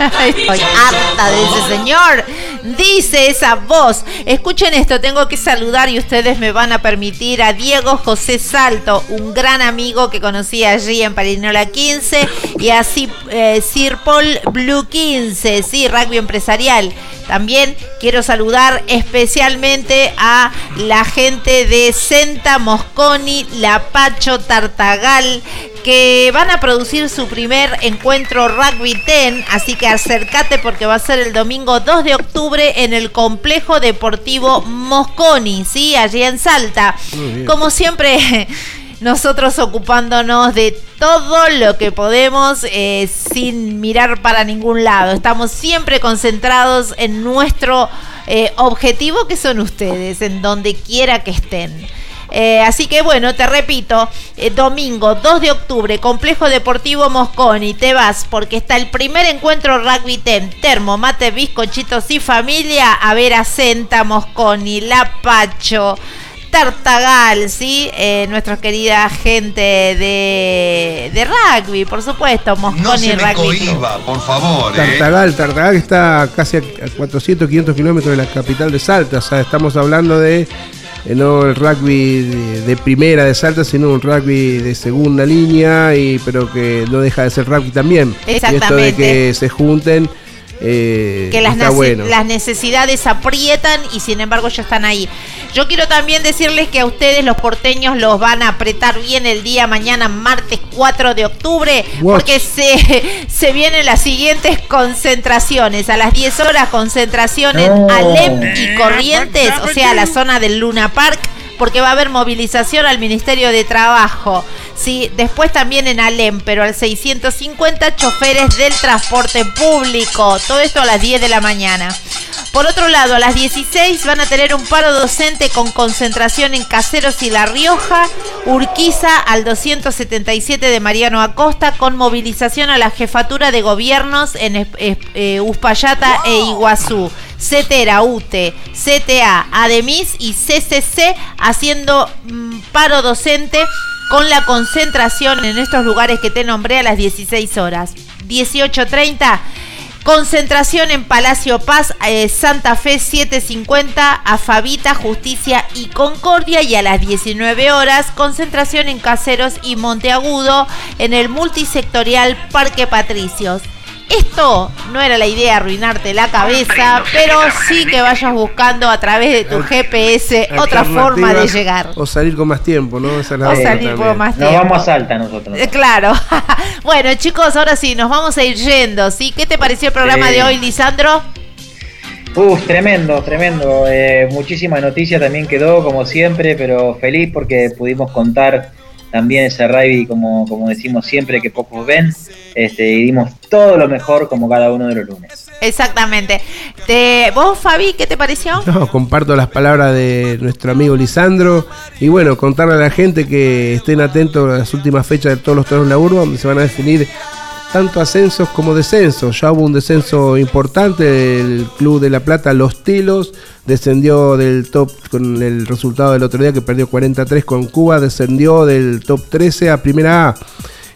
Estoy harta de ese señor. Dice esa voz. Escuchen esto, tengo que saludar y ustedes me van a permitir a Diego José Salto, un gran amigo que conocí allí en Parinola 15, y a Sir, eh, Paul Blue 15, sí, rugby empresarial. También quiero saludar especialmente a la gente de Senta Mosconi, Lapacho Tartagal, que van a producir su primer encuentro Rugby 10, así que acércate porque va a ser el domingo 2 de octubre en el Complejo Deportivo Mosconi, ¿sí? Allí en Salta. Como siempre, nosotros ocupándonos de todo lo que podemos eh, sin mirar para ningún lado. Estamos siempre concentrados en nuestro eh, objetivo que son ustedes, en donde quiera que estén. Eh, así que bueno, te repito, domingo 2 de octubre, Complejo Deportivo Mosconi, te vas porque está el primer encuentro Rugby Ten, termo, mate, bizcochitos y familia, a ver a Senta Mosconi, Lapacho, Tartagal, ¿sí? Eh, nuestra querida gente de, de rugby, por supuesto, Mosconi No se me Rugby cohiba, por favor. ¿eh? Tartagal, Tartagal está casi a 400, 500 kilómetros de la capital de Salta. O sea, estamos hablando de eh, no el rugby de, de primera de Salta, sino un rugby de segunda línea, y pero que no deja de ser rugby también. Y esto de Exactamente. que se junten eh, que las, está nece- bueno. las necesidades aprietan y sin embargo ya están ahí. Yo quiero también decirles que a ustedes los porteños los van a apretar bien el día mañana, martes 4 de octubre, porque se, se vienen las siguientes concentraciones. A las 10 horas concentración en No. Alem y Corrientes, o sea, la zona del Luna Park porque va a haber movilización al Ministerio de Trabajo. Sí, después también en Alem, pero al 650 choferes del transporte público. Todo esto a las 10 de la mañana. Por otro lado, a las 16 van a tener un paro docente con concentración en Caseros y La Rioja, Urquiza al 277 de Mariano Acosta, con movilización a la jefatura de gobiernos en eh, Uspallata e Iguazú. CETERA, UTE, CTA, ADEMIS y CCC haciendo mm, paro docente con la concentración en estos lugares que te nombré a las 16 horas. 18.30, concentración en Palacio Paz, eh, Santa Fe 750, Afabita, Justicia y Concordia. Y a las 19 horas, concentración en Caseros y Monteagudo en el multisectorial Parque Patricios. Esto no era la idea arruinarte la cabeza, pero sí que vayas buscando a través de tu GPS otra forma de llegar. O salir con más tiempo, ¿no? Esa es la O salir con más Nos tiempo. vamos a Salta nosotros. Eh, Claro. bueno, chicos, ahora sí, nos vamos a ir yendo, ¿sí? ¿Qué te pareció el programa Sí. de hoy, Lisandro? Uf, tremendo, tremendo. Eh, muchísima noticia también quedó, como siempre, pero feliz porque pudimos contar también ese rugby, como, como decimos siempre, que pocos ven. Este, y dimos todo lo mejor como cada uno de los lunes. Exactamente. Te, ¿Vos, Fabi, qué te pareció? No, comparto las palabras de nuestro amigo Lisandro y bueno, contarle a la gente que estén atentos a las últimas fechas de todos los torneos de la urba donde se van a definir tanto ascensos como descensos. Ya hubo un descenso importante, el Club de La Plata, Los Tilos, descendió del top con el resultado del otro día que perdió 43 con Cuba, descendió del top 13 a Primera A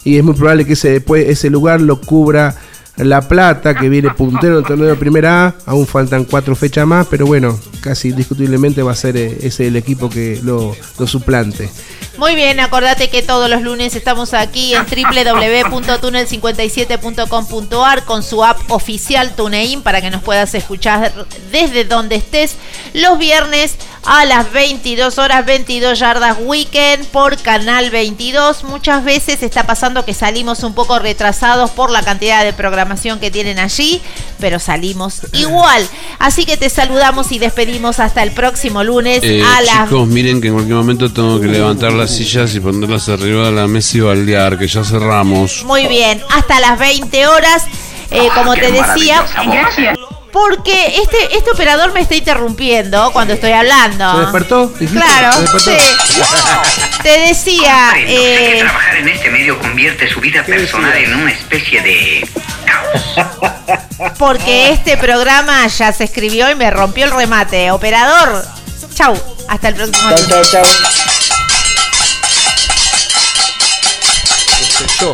y es muy probable que ese, ese lugar lo cubra La Plata, que viene puntero del torneo de Primera A. Aún faltan cuatro fechas más, pero bueno, casi indiscutiblemente va a ser eh, ese el equipo que lo suplante. Muy bien, acordate que todos los lunes estamos aquí en www.tunnel57.com.ar con su app oficial TuneIn para que nos puedas escuchar desde donde estés. Los viernes a las 22 horas 22 yardas weekend por Canal 22. Muchas veces está pasando que salimos un poco retrasados por la cantidad de programación que tienen allí, pero salimos igual. Así que te saludamos y despedimos hasta el próximo lunes Eh, a las chicos, miren que en cualquier momento tengo que levantar las sillas y ponerlas arriba de la mesa y baldear, que ya cerramos. Muy bien, hasta las 20 horas, eh, como qué te decía. voz. Porque este, este operador me está interrumpiendo cuando estoy hablando. ¿Se despertó? ¿Dijiste? Claro, ¿Se despertó? sí. Te decía, sé que eh, trabajar en este medio convierte su vida personal en una especie de porque este programa ya se escribió y me rompió el remate. Operador, chau, hasta el próximo Chau, chau, chau.